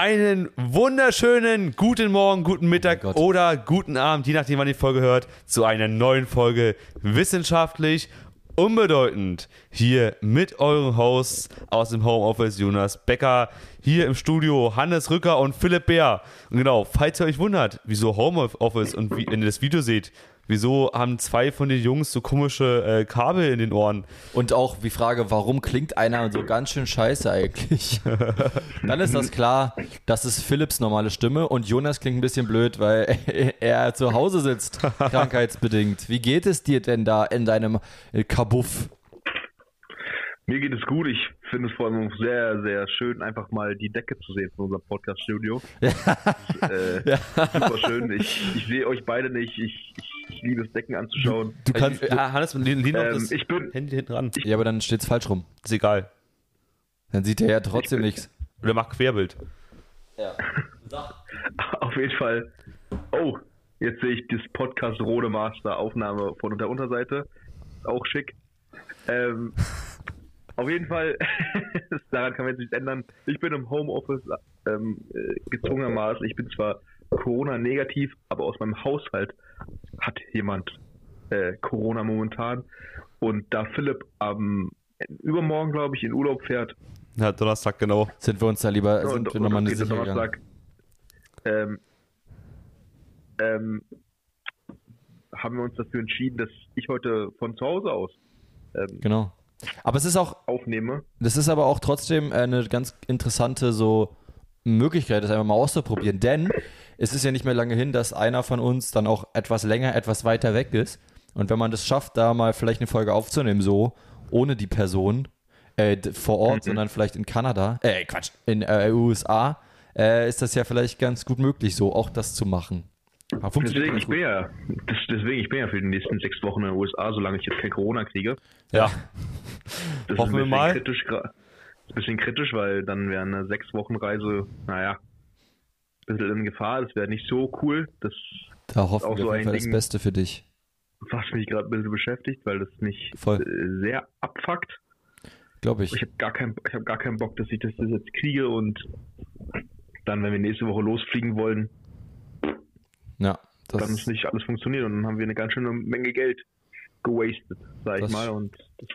Einen wunderschönen guten Morgen, guten Mittag Gott. oder guten Abend, je nachdem, wann ihr die Folge hört, zu einer neuen Folge Wissenschaftlich Unbedeutend. Hier mit euren Hosts aus dem Homeoffice, Jonas Becker, hier im Studio Hannes Rücker und Philipp Bär. Und genau, falls ihr euch wundert, wieso Homeoffice und wie, wenn ihr das Video seht, wieso haben zwei von den Jungs so komische äh, Kabel in den Ohren? Und auch die Frage, warum klingt einer so ganz schön scheiße eigentlich? Dann ist das klar, das ist Philipps normale Stimme und Jonas klingt ein bisschen blöd, weil er zu Hause sitzt, krankheitsbedingt. Wie geht es dir denn da in deinem äh, Kabuff? Mir geht es gut. Ich finde es vor allem sehr, sehr schön, einfach mal die Decke zu sehen von unserem Podcast-Studio. Ist, äh, Super schön. Ich, ich sehe euch beide nicht. Ich, ich, ich liebe es, Decken anzuschauen. Du kannst. Äh, Hannes, lehn, auf Ähm, das ich bin, Handy hinten ran. Ja, aber dann steht's falsch rum. Ist egal. Dann sieht er ja trotzdem nichts. Oder mach Querbild. auf jeden Fall. Oh, jetzt sehe ich das Podcast Rode Master Aufnahme von der Unterseite. Ist auch schick. Ähm, auf jeden Fall, daran kann man jetzt nichts ändern. Ich bin im Homeoffice ähm, äh, gezwungenermaßen. Ich bin zwar Corona-negativ, aber aus meinem Haushalt hat jemand äh, Corona momentan. Und da Philipp am übermorgen, glaube ich, in Urlaub fährt, Ja, Donnerstag, genau. Sind wir uns da lieber, sind und- wir nochmal eine geht es Sicher gegangen. Donnerstag. Ähm, ähm, haben wir uns dafür entschieden, dass ich heute von zu Hause aus ähm, Genau. Aber es ist auch, aufnehme. Das ist aber auch trotzdem eine ganz interessante so Möglichkeit, das einfach mal auszuprobieren. Denn es ist ja nicht mehr lange hin, dass einer von uns dann auch etwas länger, etwas weiter weg ist. Und wenn man das schafft, da mal vielleicht eine Folge aufzunehmen, so ohne die Person äh, vor Ort, Mhm. sondern vielleicht in Kanada, äh, Quatsch, in äh, USA, äh, ist das ja vielleicht ganz gut möglich, so auch das zu machen. Deswegen ich, bin ja, das, deswegen, ich bin ja für die nächsten sechs Wochen in den USA, solange ich jetzt kein Corona kriege. Ja. Das Hoffen wir ist ein bisschen mal. kritisch, gra- ist ein bisschen kritisch, weil dann wäre eine sechs Wochen Reise, naja, bisschen in Gefahr. Das wäre nicht so cool. Das, Da hoffen auch wir so auf jeden ein Fall das Ding. Beste für dich. was mich gerade ein bisschen beschäftigt, weil das mich Voll. äh, sehr abfuckt. Glaube ich. Ich habe gar, kein, ich hab gar keinen Bock, dass ich das jetzt kriege und dann, wenn wir nächste Woche losfliegen wollen, Ja, dann das, ist nicht alles funktioniert und dann haben wir eine ganz schöne Menge Geld gewastet, sag ich Das- mal, und das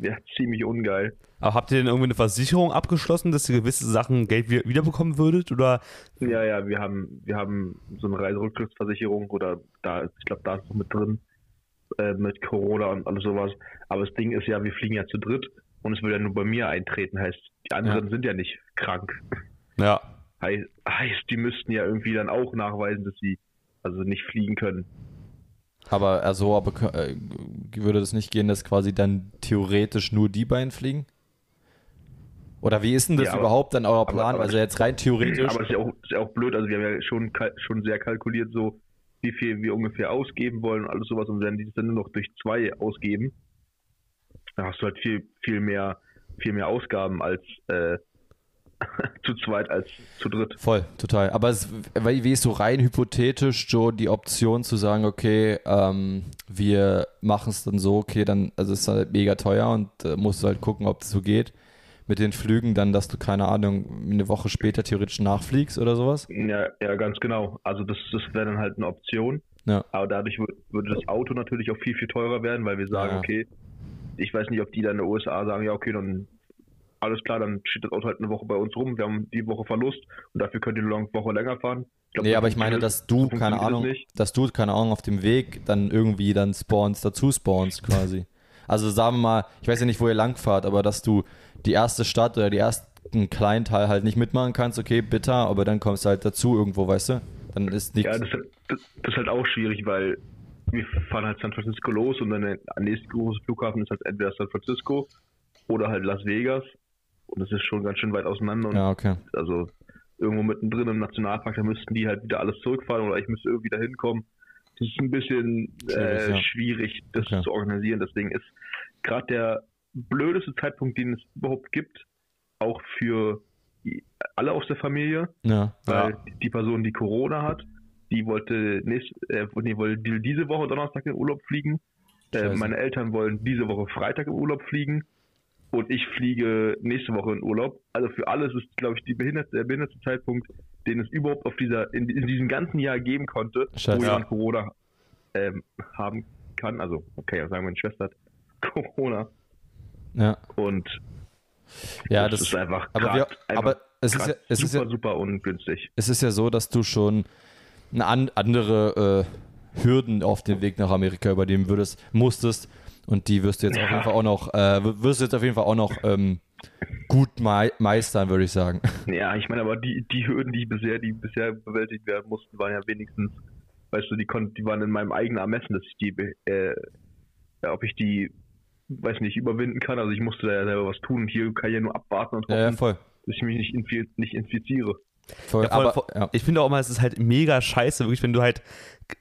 wäre ziemlich ungeil. Aber habt ihr denn irgendwie eine Versicherung abgeschlossen, dass ihr gewisse Sachen Geld wieder, wiederbekommen würdet? Oder Ja, ja, wir haben, wir haben so eine Reiserücktrittsversicherung oder da, ich glaube, da ist noch mit drin, äh, mit Corona und alles sowas. Aber das Ding ist ja, wir fliegen ja zu dritt und es würde ja nur bei mir eintreten, heißt, die anderen sind ja nicht krank. ja, Heißt, heißt, die müssten ja irgendwie dann auch nachweisen, dass sie also nicht fliegen können. Aber also aber, äh, würde das nicht gehen, dass quasi dann theoretisch nur die beiden fliegen? Oder wie ist denn das Ja, aber- überhaupt dann euer aber- Plan? aber- also jetzt rein theoretisch. Aber es ist ja auch, ist ja auch blöd, also wir haben ja schon, schon sehr kalkuliert, so wie viel wir ungefähr ausgeben wollen und alles sowas und wenn die das dann nur noch durch zwei ausgeben, dann hast du halt viel, viel mehr, viel mehr Ausgaben als äh, zu zweit als zu dritt. Voll, total. Aber es, wie ist so rein hypothetisch so die Option zu sagen, okay, ähm, wir machen es dann so, okay, dann, also es ist halt mega teuer und äh, musst du halt gucken, ob das so geht. Mit den Flügen dann, dass du, keine Ahnung, eine Woche später theoretisch nachfliegst oder sowas. Ja, ja, ganz genau. Also das, das wäre dann halt eine Option. Ja. Aber dadurch wür- würde das Auto natürlich auch viel, viel teurer werden, weil wir sagen, Ja. okay, ich weiß nicht, ob die dann in den USA sagen, ja, okay, dann alles klar, dann steht das Auto halt eine Woche bei uns rum, wir haben die Woche Verlust und dafür könnt ihr eine Woche länger fahren. glaub, Nee, aber ich meine, dass du, keine Ahnung, dass du, keine Ahnung, auf dem Weg dann irgendwie dann spawnst, dazu spawnst quasi. Also sagen wir mal, ich weiß ja nicht, wo ihr langfahrt, aber dass du die erste Stadt oder die ersten kleinen Teil halt nicht mitmachen kannst, okay, bitter, aber dann kommst du halt dazu irgendwo, weißt du? Dann ist nichts. Ja, das, ist halt- das, das ist halt auch schwierig, weil wir fahren halt San Francisco los und dann der nächste große Flughafen ist halt entweder San Francisco oder halt Las Vegas. Und das ist schon ganz schön weit auseinander. Und ja, okay. also irgendwo mittendrin im Nationalpark, da müssten die halt wieder alles zurückfahren oder ich müsste irgendwie da hinkommen. Das ist ein bisschen Schwierig, äh, ja. schwierig, das Okay. zu organisieren. Deswegen ist gerade der blödeste Zeitpunkt, den es überhaupt gibt, auch für alle aus der Familie, Ja. weil Ja. die Person, die Corona hat, die wollte, nächst, äh, nee, wollte die- diese Woche Donnerstag in Urlaub fliegen. Äh, meine Eltern wollen diese Woche Freitag in Urlaub fliegen. und ich fliege nächste Woche in Urlaub. Also für alles ist, glaube ich, die behinderte, der behinderte Zeitpunkt, den es überhaupt auf dieser, in, in diesem ganzen Jahr geben konnte, Scheiße. wo jemand Corona ähm, haben kann. Also, okay, ja sagen, meine Schwester hat Corona Ja, und ja das, das, ist einfach, aber, grad, wir, einfach aber es, ist ja, es, ist super, ja, super ungünstig. es ist ja so, dass du schon eine an, andere äh, Hürden auf dem Weg nach Amerika übernehmen würdest, musstest. Und die wirst du jetzt auf jeden Fall auch noch, äh, wirst du jetzt auf jeden Fall auch noch ähm, gut mei meistern, würde ich sagen. Ja, ich meine, aber die, die Hürden, die bisher, die bisher bewältigt werden mussten, waren ja wenigstens, weißt du, die konnten, die waren in meinem eigenen Ermessen, dass ich die, äh, ja, ob ich die, weiß nicht, überwinden kann. Also ich musste da ja selber was tun. Und hier kann ich ja nur abwarten und hoffen, Ja, ja voll. dass ich mich nicht, infi nicht infiziere. voll. Ja, voll, aber, voll. ja. Ich finde auch mal, es ist halt mega scheiße, wirklich, wenn du halt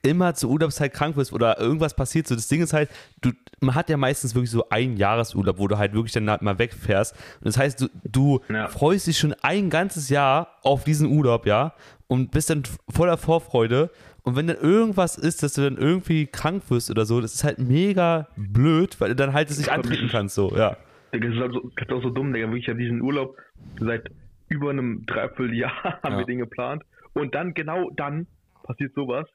immer zur Urlaubszeit krank bist oder irgendwas passiert. So, das Ding ist halt, du, man hat ja meistens wirklich so einen Jahresurlaub, wo du halt wirklich dann halt mal wegfährst. Und das heißt, du, du Ja. freust dich schon ein ganzes Jahr auf diesen Urlaub, ja, und bist dann voller Vorfreude. Und wenn dann irgendwas ist, dass du dann irgendwie krank wirst oder so, das ist halt mega blöd, weil du dann halt es nicht antreten kannst, so, ja. Digga, Das ist, also, das ist auch so dumm, Digga. Wirklich, ich habe diesen Urlaub seit über einem Dreivierteljahr haben Ja. wir den geplant. Und dann, genau dann, passiert sowas.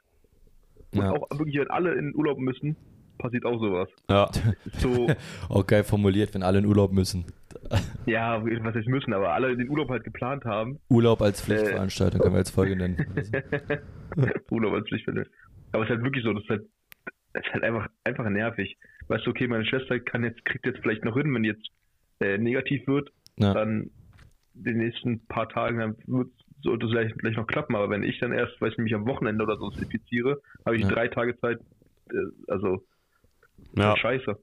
Und Ja. auch wirklich, wenn alle in Urlaub müssen, passiert auch sowas. Ja. So, Auch geil formuliert, wenn alle in Urlaub müssen. Ja, was heißt müssen, aber alle den Urlaub halt geplant haben. Urlaub als Pflichtveranstaltung können wir jetzt Folge nennen. Also, Urlaub als Pflichtfälle. Aber es ist halt wirklich so, das ist halt, das ist halt einfach, einfach nervig. Weißt du, okay, meine Schwester kann jetzt, kriegt jetzt vielleicht noch hin, wenn die jetzt äh, negativ wird, ja. dann die nächsten paar Tagen, dann wird, sollte es vielleicht, vielleicht noch klappen. Aber wenn ich dann erst, weiß ich mich am Wochenende oder so infiziere, habe ich Ja. drei Tage Zeit, äh, also ja. scheiße.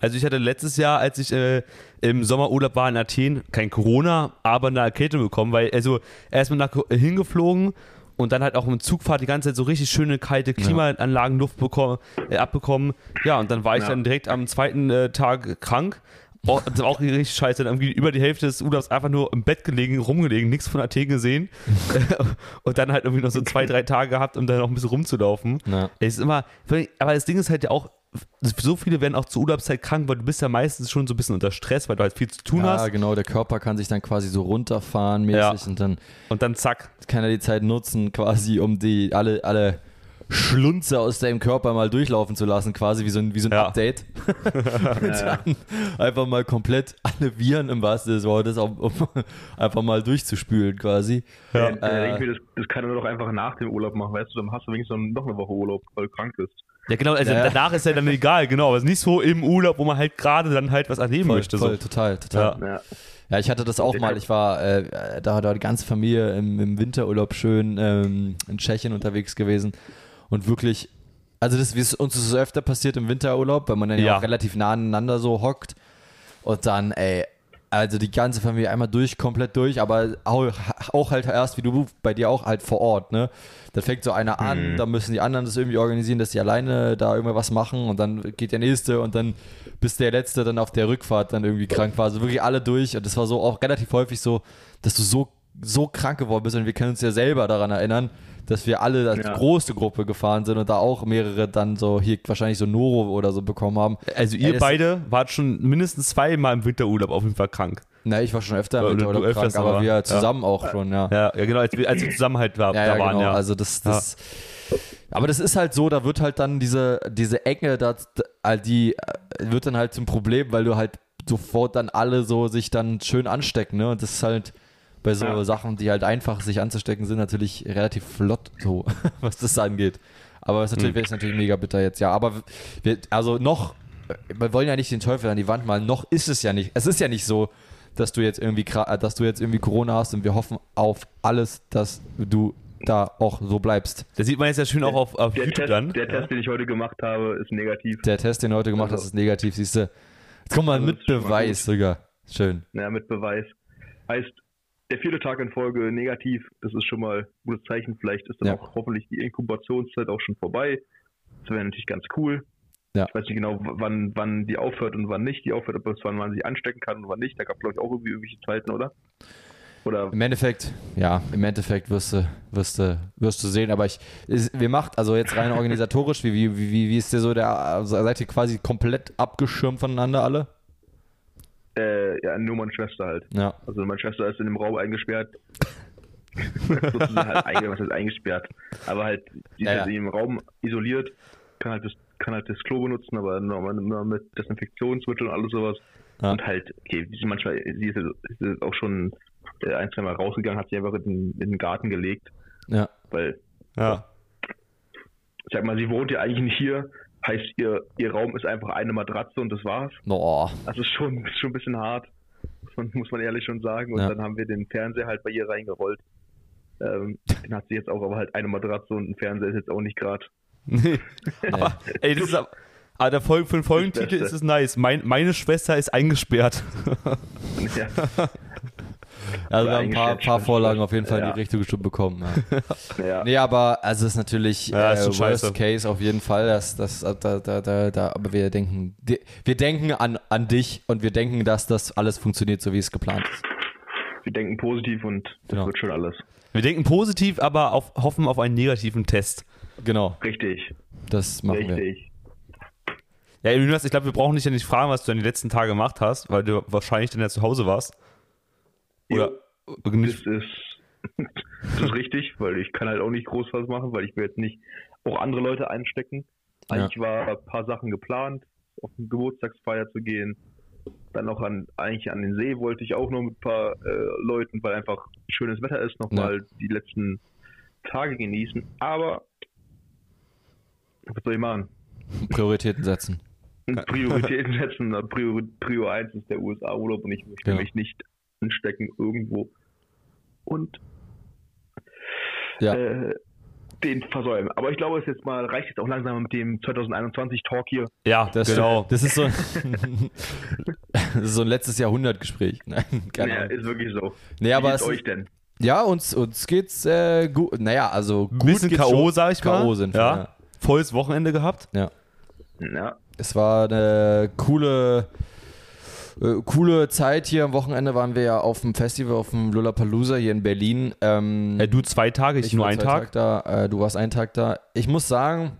Also ich hatte letztes Jahr, als ich äh, im Sommerurlaub war in Athen, kein Corona, aber eine Erkältung bekommen, weil also erstmal nach hingeflogen und dann halt auch im Zugfahrt die ganze Zeit so richtig schöne kalte Klimaanlagenluft bekommen, äh, abbekommen. Ja, und dann war ich Ja. dann direkt am zweiten äh, Tag krank. Oh, das war auch richtig scheiße. Dann irgendwie über die Hälfte des Urlaubs einfach nur im Bett gelegen, rumgelegen, nichts von Athen gesehen. und dann halt irgendwie noch so zwei, drei Tage gehabt, um dann noch ein bisschen rumzulaufen. Ja. Es ist immer, aber das Ding ist halt ja auch, so viele werden auch zur Urlaubszeit krank, weil du bist ja meistens schon so ein bisschen unter Stress, weil du halt viel zu tun ja, hast. genau, der Körper kann sich dann quasi so runterfahren mäßig Ja. und dann Und dann zack. kann er die Zeit nutzen, quasi um die alle, alle Schlunze aus deinem Körper mal durchlaufen zu lassen, quasi wie so ein, wie so ein Ja. Update. und Ja. dann einfach mal komplett alle Viren im wahrsten Sinne des Wortes, um, um einfach mal durchzuspülen quasi. Ja. Äh, das, das kann er doch einfach nach dem Urlaub machen, weißt du, dann hast du wenigstens noch eine Woche Urlaub, weil du krank bist. Ja, genau, also Ja. danach ist ja dann egal, genau. Aber es ist nicht so im Urlaub, wo man halt gerade dann halt was erleben Voll, möchte. voll, So. total, total. Ja. Ja. Ja, ich hatte das auch mal. Ich war, äh, da war die ganze Familie im, im Winterurlaub schön ähm, in Tschechien unterwegs gewesen und wirklich, also das, wie es uns ist so öfter passiert im Winterurlaub, weil man dann ja, Ja. auch relativ nah aneinander so hockt und dann, ey, also die ganze Familie einmal durch, komplett durch, aber auch, auch halt erst, wie du bei dir auch halt vor Ort, ne? Da fängt so einer an, Mhm. da müssen die anderen das irgendwie organisieren, dass die alleine da irgendwas machen und dann geht der nächste und dann bis der letzte dann auf der Rückfahrt dann irgendwie krank war. Also wirklich alle durch und das war so auch relativ häufig so, dass du so, so krank geworden bist und wir können uns ja selber daran erinnern, dass wir alle als Ja. große Gruppe gefahren sind und da auch mehrere dann so hier wahrscheinlich so Noro oder so bekommen haben. Also ihr Ey, beide wart schon mindestens zweimal im Winterurlaub auf jeden Fall krank. Na, ich war schon öfter Ja, im Winterurlaub öfters krank, aber aber, wir ja. zusammen auch schon, ja. Ja, ja genau, als wir, als wir zusammen halt war, Ja, da ja, waren, genau. ja. Also das, das aber das ist halt so, da wird halt dann diese, diese Enge, da, die äh, wird dann halt zum Problem, weil du halt sofort dann alle so sich dann schön anstecken, ne? Und das ist halt bei so Ja. Sachen, die halt einfach sich anzustecken sind, natürlich relativ flott so, was das angeht. Aber es ist natürlich, ist natürlich mega bitter jetzt, ja. Aber wir, also noch, wir wollen ja nicht den Teufel an die Wand malen, noch ist es ja nicht, es ist ja nicht so, dass du jetzt irgendwie, äh, dass du jetzt irgendwie Corona hast und wir hoffen auf alles, dass du da auch so bleibst. Das sieht man jetzt ja schön auch auf, auf Der, YouTube Test, dann. der Test, den ich heute gemacht habe, ist negativ. Der Test, den du heute gemacht Also- hast, ist negativ, siehst du. Jetzt kommt mal Also, mit Beweis sogar. Schön. Ja, mit Beweis. Heißt, der vierte Tag in Folge negativ, das ist schon mal ein gutes Zeichen. Vielleicht ist dann Ja. auch hoffentlich die Inkubationszeit auch schon vorbei. Das wäre natürlich ganz cool. Ja. Ich weiß nicht genau, wann, wann die aufhört und wann nicht die aufhört, ob es wann man sich anstecken kann und wann nicht. Da gab es, glaube ich, auch irgendwie irgendwelche Zeiten, oder? Oder Im Endeffekt, ja, im Endeffekt wirst du, wirst du, wirst du sehen, aber ich, ist, wir macht, also jetzt rein organisatorisch, wie, wie, wie, wie ist der so, der, also seid ihr quasi komplett abgeschirmt voneinander alle? Äh, ja, nur meine Schwester halt. Ja. Also meine Schwester ist in dem Raum eingesperrt. Sozusagen halt einge was heißt eingesperrt. Aber halt, die ist Ja, ja. halt im Raum isoliert, kann halt das, kann halt das Klo benutzen, aber nur, nur mit Desinfektionsmittel und alles sowas. Ja. Und halt, okay, sie ist manchmal, sie ist, sie ist auch schon äh, ein, zwei Mal rausgegangen, hat sie einfach in, den- in den Garten gelegt, Ja. weil, Ja. sag mal, sie wohnt ja eigentlich nicht hier, heißt ihr, ihr Raum ist einfach eine Matratze und das war's. Oh. Also ist schon, ist schon ein bisschen hart, muss man, muss man ehrlich schon sagen. Und Ja. dann haben wir den Fernseher halt bei ihr reingerollt. Ähm, den hat sie jetzt auch, aber halt eine Matratze und ein Fernseher ist jetzt auch nicht gerade. Nee. Aber, ey, das ist aber, aber der Folge, für den Folgentitel ist es nice. Mein, meine Schwester ist eingesperrt. Ja, Also wir haben ein paar, paar Vorlagen auf jeden Fall in Ja. die Richtung schon bekommen. Ja. ja. Nee, aber also es ist natürlich Ja, ist äh. Worst Case auf jeden Fall. Das, das, da, da, da, da, aber wir denken, wir denken an, an dich und wir denken, dass das alles funktioniert, so wie es geplant ist. wir denken positiv und das Genau. wird schon alles. Wir denken positiv, aber auf, hoffen auf einen negativen Test. Genau, Richtig, das machen wir. richtig. Ja, Jonas, ich glaube, wir brauchen dich ja nicht fragen, was du dann die letzten Tage gemacht hast, weil du wahrscheinlich dann ja zu Hause warst. Oder Das nicht? ist, das ist richtig, weil ich kann halt auch nicht groß was machen, weil ich will jetzt nicht auch andere Leute einstecken. Eigentlich war ein paar Sachen geplant, auf eine Geburtstagsfeier zu gehen. Dann noch an, eigentlich an den See wollte ich auch noch mit ein paar äh, Leuten, weil einfach schönes Wetter ist, nochmal die letzten Tage genießen. Aber was soll ich machen? Prioritäten setzen. Prioritäten setzen. Prior, Prior 1 ist der USA-Urlaub und ich möchte Ja. mich nicht anstecken irgendwo. Und Ja. äh, den versäumen. Aber ich glaube, es jetzt mal reicht jetzt auch langsam mit dem 2021 Talk hier. Ja, Das, genau. das ist so das ist so ein letztes Jahrhundertgespräch. Nein, keine Ja, Ahnung. ist wirklich so. Aber Wie es, geht's euch denn? ja, uns, uns geht's äh, gut. Naja, also Ein gut bisschen K.O., schon. sag ich mal. K.O. sind wir, ja. ja. Volles Wochenende gehabt. ja. Ja, Es war eine coole, äh, coole Zeit hier. Am Wochenende waren wir ja auf dem Festival, auf dem Lollapalooza hier in Berlin. Ähm, Äh, du zwei Tage, ich, nur war einen Tag. Tage da, äh, du warst einen Tag da. Ich muss sagen,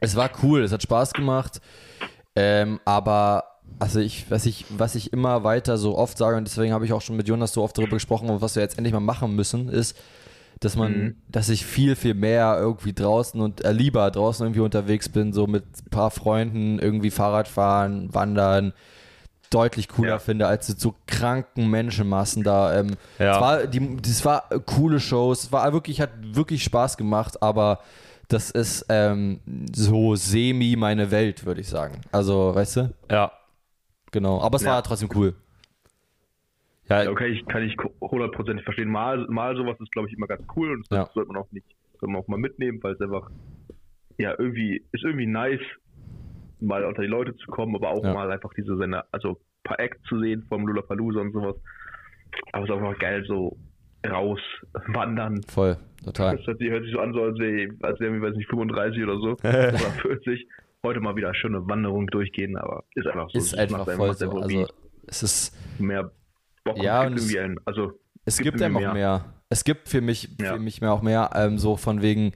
es war cool, es hat Spaß gemacht. Ähm, aber also ich, was ich, was ich immer weiter so oft sage, und deswegen habe ich auch schon mit Jonas so oft darüber gesprochen, und was wir jetzt endlich mal machen müssen, ist, dass man, Mhm. dass ich viel, viel mehr irgendwie draußen und äh, lieber draußen irgendwie unterwegs bin, so mit ein paar Freunden, irgendwie Fahrrad fahren, wandern, deutlich cooler Ja. finde, als so kranken Menschenmassen da. Ähm, Ja. war, die, das war coole Shows, es war wirklich, hat wirklich Spaß gemacht, aber das ist ähm, so semi meine Welt, würde ich sagen. Also, weißt du? Ja. Genau. Aber es Ja. war trotzdem cool. Ja, okay, ich kann ich hundertprozentig verstehen. Mal, mal sowas ist, glaube ich, immer ganz cool und das Ja. sollte man auch nicht, sollte man auch mal mitnehmen, weil es einfach, ja, irgendwie, ist irgendwie nice, mal unter die Leute zu kommen, aber auch Ja. mal einfach diese Sender, also ein paar Acts zu sehen vom Lollapalooza und sowas. Aber es ist auch einfach geil, so raus, wandern. Voll. Total. Das hört sich, so an, so als wäre als wären wir, weiß nicht, 35 oder so, oder 40. Heute mal wieder eine schöne Wanderung durchgehen, aber ist einfach so. Ist einfach voll macht so. einfach Also, es ist, mehr Bock Ja, und es also es Gibt gibt einem auch irgendwie mehr. Es gibt für mich, Ja. für mich mehr auch mehr, ähm, so von wegen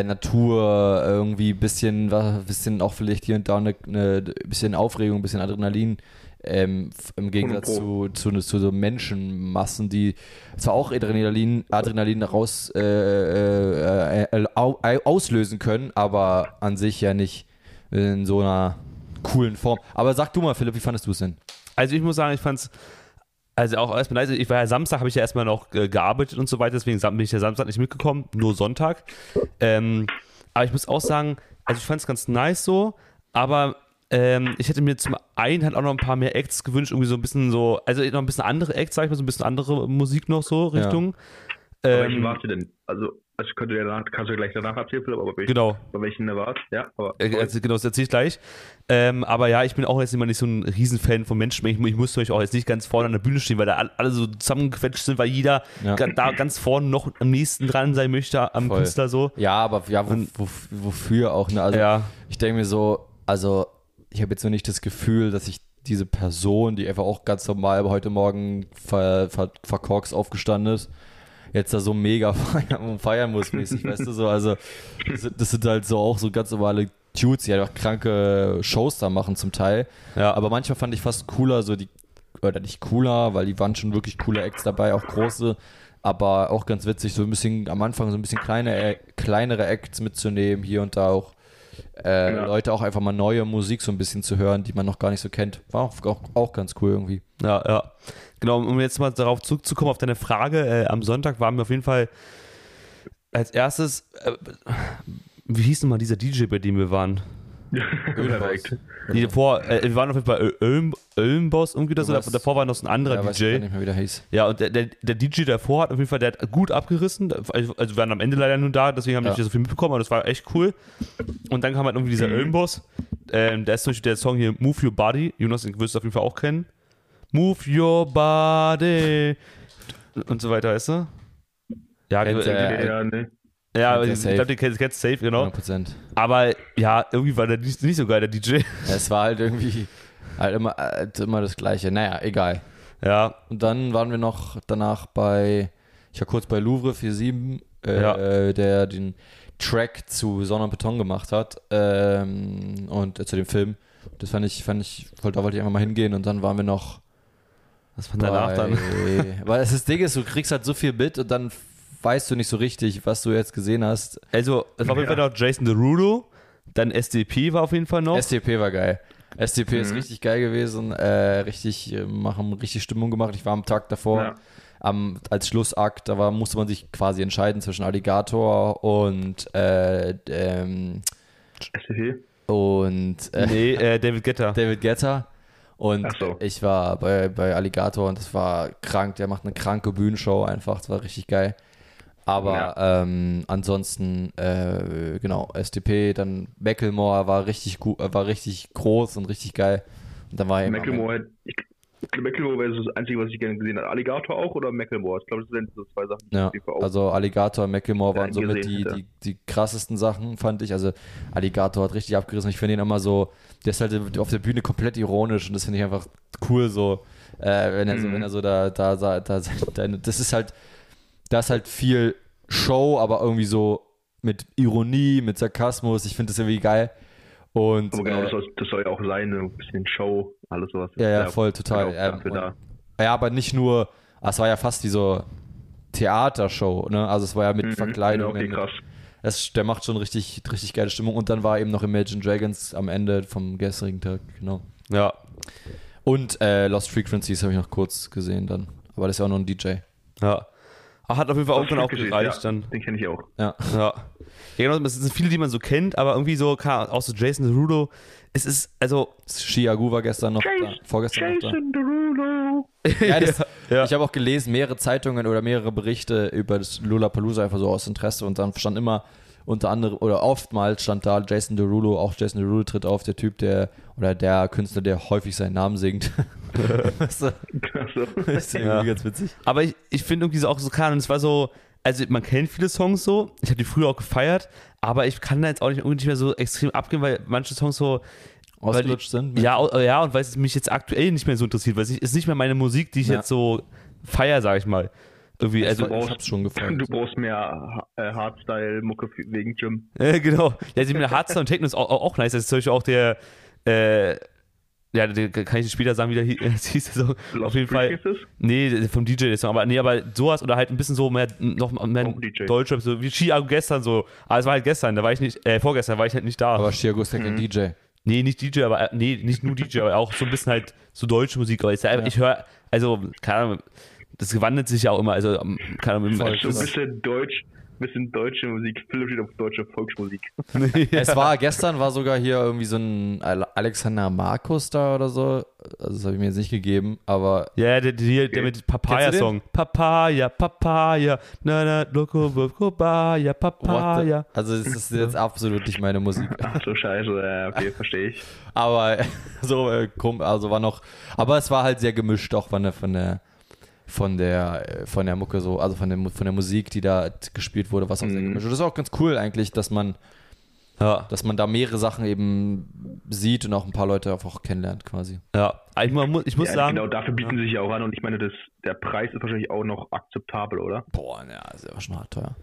äh, Natur, irgendwie bisschen, was, bisschen auch vielleicht hier und da eine, eine bisschen Aufregung, ein bisschen Adrenalin. Ähm, Im Gegensatz zu, zu, zu so Menschenmassen, die zwar auch Adrenalin, Adrenalin raus äh, äh, äh, au, auslösen können, aber an sich ja nicht in so einer coolen Form. Aber sag du mal, Philipp, wie fandest du es denn? Also ich muss sagen, ich fand's also auch erstmal nice. Ich war ja Samstag, habe ich ja erstmal noch äh, gearbeitet und so weiter, deswegen bin ich ja Samstag nicht mitgekommen, nur Sonntag. Ähm, aber ich muss auch sagen, also ich fand's ganz nice so, aber ähm, ich hätte mir zum einen halt auch noch ein paar mehr Acts gewünscht, irgendwie so ein bisschen so, also noch ein bisschen andere Acts, sag ich mal, so ein bisschen andere Musik noch so Ja. Richtung. Welchen Ähm, warst du denn? Also, das könnte ja danach, kannst du gleich danach erzählen, Philipp, aber welchen, genau. bei welchen du warst? Ja, aber. Äh, Also, genau, das erzähle ich gleich. Ähm, aber ja, ich bin auch jetzt immer nicht so ein Riesenfan von Menschen. Ich, ich musste euch auch jetzt nicht ganz vorne an der Bühne stehen, weil da all- alle so zusammengequetscht sind, weil jeder Ja. da ganz vorne noch am nächsten dran sein möchte am Voll. Künstler so. Ja, aber ja, wo, wo, wofür auch? Ne? Also, Ja. Ich denke mir so, also ich habe jetzt noch nicht das Gefühl, dass ich diese Person, die einfach auch ganz normal heute Morgen ver, ver, verkorks aufgestanden ist, jetzt da so mega feiern, feiern muss mäßig, weißt du so, also das, sind- das sind halt so auch so ganz normale Dudes, die halt auch kranke Shows da machen zum Teil, Ja. aber manchmal fand ich fast cooler so die oder nicht cooler, weil die waren schon wirklich coole Acts dabei, auch große, aber auch ganz witzig, so ein bisschen am Anfang so ein bisschen kleine, äh, kleinere Acts mitzunehmen, hier und da auch äh, Ja. Leute auch einfach mal neue Musik so ein bisschen zu hören, die man noch gar nicht so kennt. War auch, auch, auch ganz cool irgendwie. Ja, ja. Genau, um jetzt mal darauf zurückzukommen, auf deine Frage. Äh, am Sonntag waren wir auf jeden Fall als erstes, äh, wie hieß denn mal dieser DJ, bei dem wir waren? Perfekt. Die davor, äh, wir waren auf jeden Fall Ölm, Ölmboss irgendwie oder so. Sowas. Davor war noch so ein anderer Ja, weiß ich gar DJ. nicht mehr, wie der hieß. Ja, und der, der, der DJ davor hat auf jeden Fall, der hat gut abgerissen. Also, wir waren am Ende leider nur da, deswegen haben wir Ja. nicht so viel mitbekommen, aber das war echt cool. Und dann kam halt irgendwie dieser Ölmboss. Ähm, der ist zum Beispiel der Song hier Move Your Body. Jonas, den wirst du auf jeden Fall auch kennen. Move Your Body. Und so weiter, weißt du? Ja, äh, der- Ja, ne. Ja der ich glaube, den kennst kennst du safe, genau. 100%. Aber ja, irgendwie war der nicht, nicht so geil, der DJ. Ja, es war halt irgendwie halt immer, halt immer das Gleiche. Naja, egal. Ja, Und dann waren wir noch danach bei, ich war kurz bei Louvre 47, äh, Ja. der den Track zu Sonne und Beton gemacht hat ähm, und äh, zu dem Film. Das fand ich, fand ich, da wollte ich einfach mal hingehen und dann waren wir noch was war danach dann? Weil das, das Ding ist, du kriegst halt so viel mit und dann weißt du nicht so richtig, was du jetzt gesehen hast. Also, es war auf jeden Fall noch Jason Derulo. Dann SDP war auf jeden Fall noch. STP war geil. STP ist Mhm. richtig geil gewesen, äh, richtig, äh, machen richtig Stimmung gemacht. Ich war am Tag davor, Ja. am, als Schlussakt, da war, musste man sich quasi entscheiden zwischen Alligator und äh, ähm, SCP? und äh, nee, äh, David Guetta. David Guetta. Und so. ich war bei, bei Alligator und das war krank. Der macht eine kranke Bühnenshow einfach. Das war richtig geil. Aber ähm, ansonsten, äh, genau, SDP, dann Macklemore war richtig gut, äh, war richtig groß und richtig geil. Und dann war er Macklemore, hätte- ich, Macklemore wäre das Einzige, was ich gerne gesehen habe. Alligator auch oder Macklemore? Ich glaube, das sind so zwei Sachen, Ja, also Alligator und Macklemore Ja, waren somit die, die, die krassesten Sachen, fand ich. Also Alligator hat richtig abgerissen. Ich finde ihn immer so, der ist halt auf der Bühne komplett ironisch und das finde ich einfach cool so. Äh, wenn er so, Mhm. wenn er so da, da, da, da, da, das ist halt, da ist halt viel Show, aber irgendwie so mit Ironie, mit Sarkasmus. Ich finde das irgendwie geil. Und Aber genau, äh, das, soll, das soll ja auch sein, ne? ein bisschen Show, alles sowas. Ja, ja, voll, total. Genau, Ähm, und- da. Ja, aber nicht nur, ah, es war ja fast wie so Theatershow, ne? Also es war ja mit Mhm, Verkleidung. Okay, krass. Es, der macht schon richtig, richtig geile Stimmung. Und dann war eben noch Imagine Dragons am Ende vom gestrigen Tag, genau. Ja, Und äh, Lost Frequencies habe ich noch kurz gesehen dann. Aber das ist ja auch nur ein DJ. ja. Ach, Hat auf jeden Fall irgendwann auch gereicht ja, dann. Den kenne ich auch. Ja. Ja. Ja, genau, es sind viele, die man so kennt, aber irgendwie so, Ahnung, auch so Jason Derulo. Es ist, also. Shiagu war gestern noch da, vorgestern noch da. Jason Derulo. Ja, das, ja. Ich habe auch gelesen, mehrere Zeitungen oder mehrere Berichte über das Lollapalooza einfach so aus Interesse und dann stand immer unter anderem oder oftmals stand da Jason Derulo, auch Jason Derulo tritt auf, der Typ, der oder der Künstler, der häufig seinen Namen singt. Das ist irgendwie Ja. ganz witzig. Aber ich, ich finde irgendwie so auch so, keine Ahnung, es war so, also man kennt viele Songs so, ich habe die früher auch gefeiert, aber ich kann da jetzt auch nicht, irgendwie nicht mehr so extrem abgehen, weil manche Songs so, Ausgelutscht sind. ja, ja, und weil es mich jetzt aktuell nicht mehr so interessiert, weil es ist nicht mehr meine Musik, die ich Ja. jetzt so feier, sag ich mal. Irgendwie, also, ich hab's schon gefallen. Du brauchst mehr äh, Hardstyle-Mucke wegen Gym. äh, genau. Ja, also ich meine, Hardstyle und Techno ist auch, auch, nice. Das ist zum Beispiel auch der, äh, ja, der, kann ich später sagen, wie der hi- hieß. Lost Auf jeden Fall. Nee, vom DJ aber nee, aber sowas oder halt ein bisschen so mehr noch mehr. Deutschrap, so wie Chiago gestern so. Aber es war halt gestern, da war ich nicht, äh, vorgestern war ich halt nicht da. Aber Chiago ist ja kein DJ. nee, nicht DJ, aber äh, nee, nicht nur DJ, aber auch so ein bisschen halt so deutsche Musik. Aber ich, Ja. ich höre, also, keine Ahnung, das wandelt sich ja auch immer, also, ähm, keine Ahnung, Voll. So ein Das- bisschen Deutsch, bisschen deutsche Musik. Philipp steht auf deutsche Volksmusik. Es war gestern war sogar hier irgendwie so ein Ale- Alexander Markus da oder so. Also das habe ich mir jetzt nicht gegeben, aber Ja, der, der, der mit Papaya-Song. Papaya, Papaya, na na, loco, Papaya, Papaya. also es ist jetzt absolut nicht meine Musik. Ach so, scheiße. Ja, okay, verstehe ich. Aber so äh, also war noch, aber es war halt sehr gemischt auch von der von der von der äh, von der Mucke so, also von der von der Musik, die da gespielt wurde, was auch sehr Mhm. gemischt. Und das ist auch ganz cool eigentlich, dass man Ja, dass man da mehrere Sachen eben sieht und auch ein paar Leute einfach kennenlernt quasi. ja. Ich, man muss- ich muss Ja, sagen, genau, dafür bieten sie sich ja auch an und ich meine, das, der Preis ist wahrscheinlich auch noch akzeptabel, oder? Boah, ja, ist ja schon hart teuer.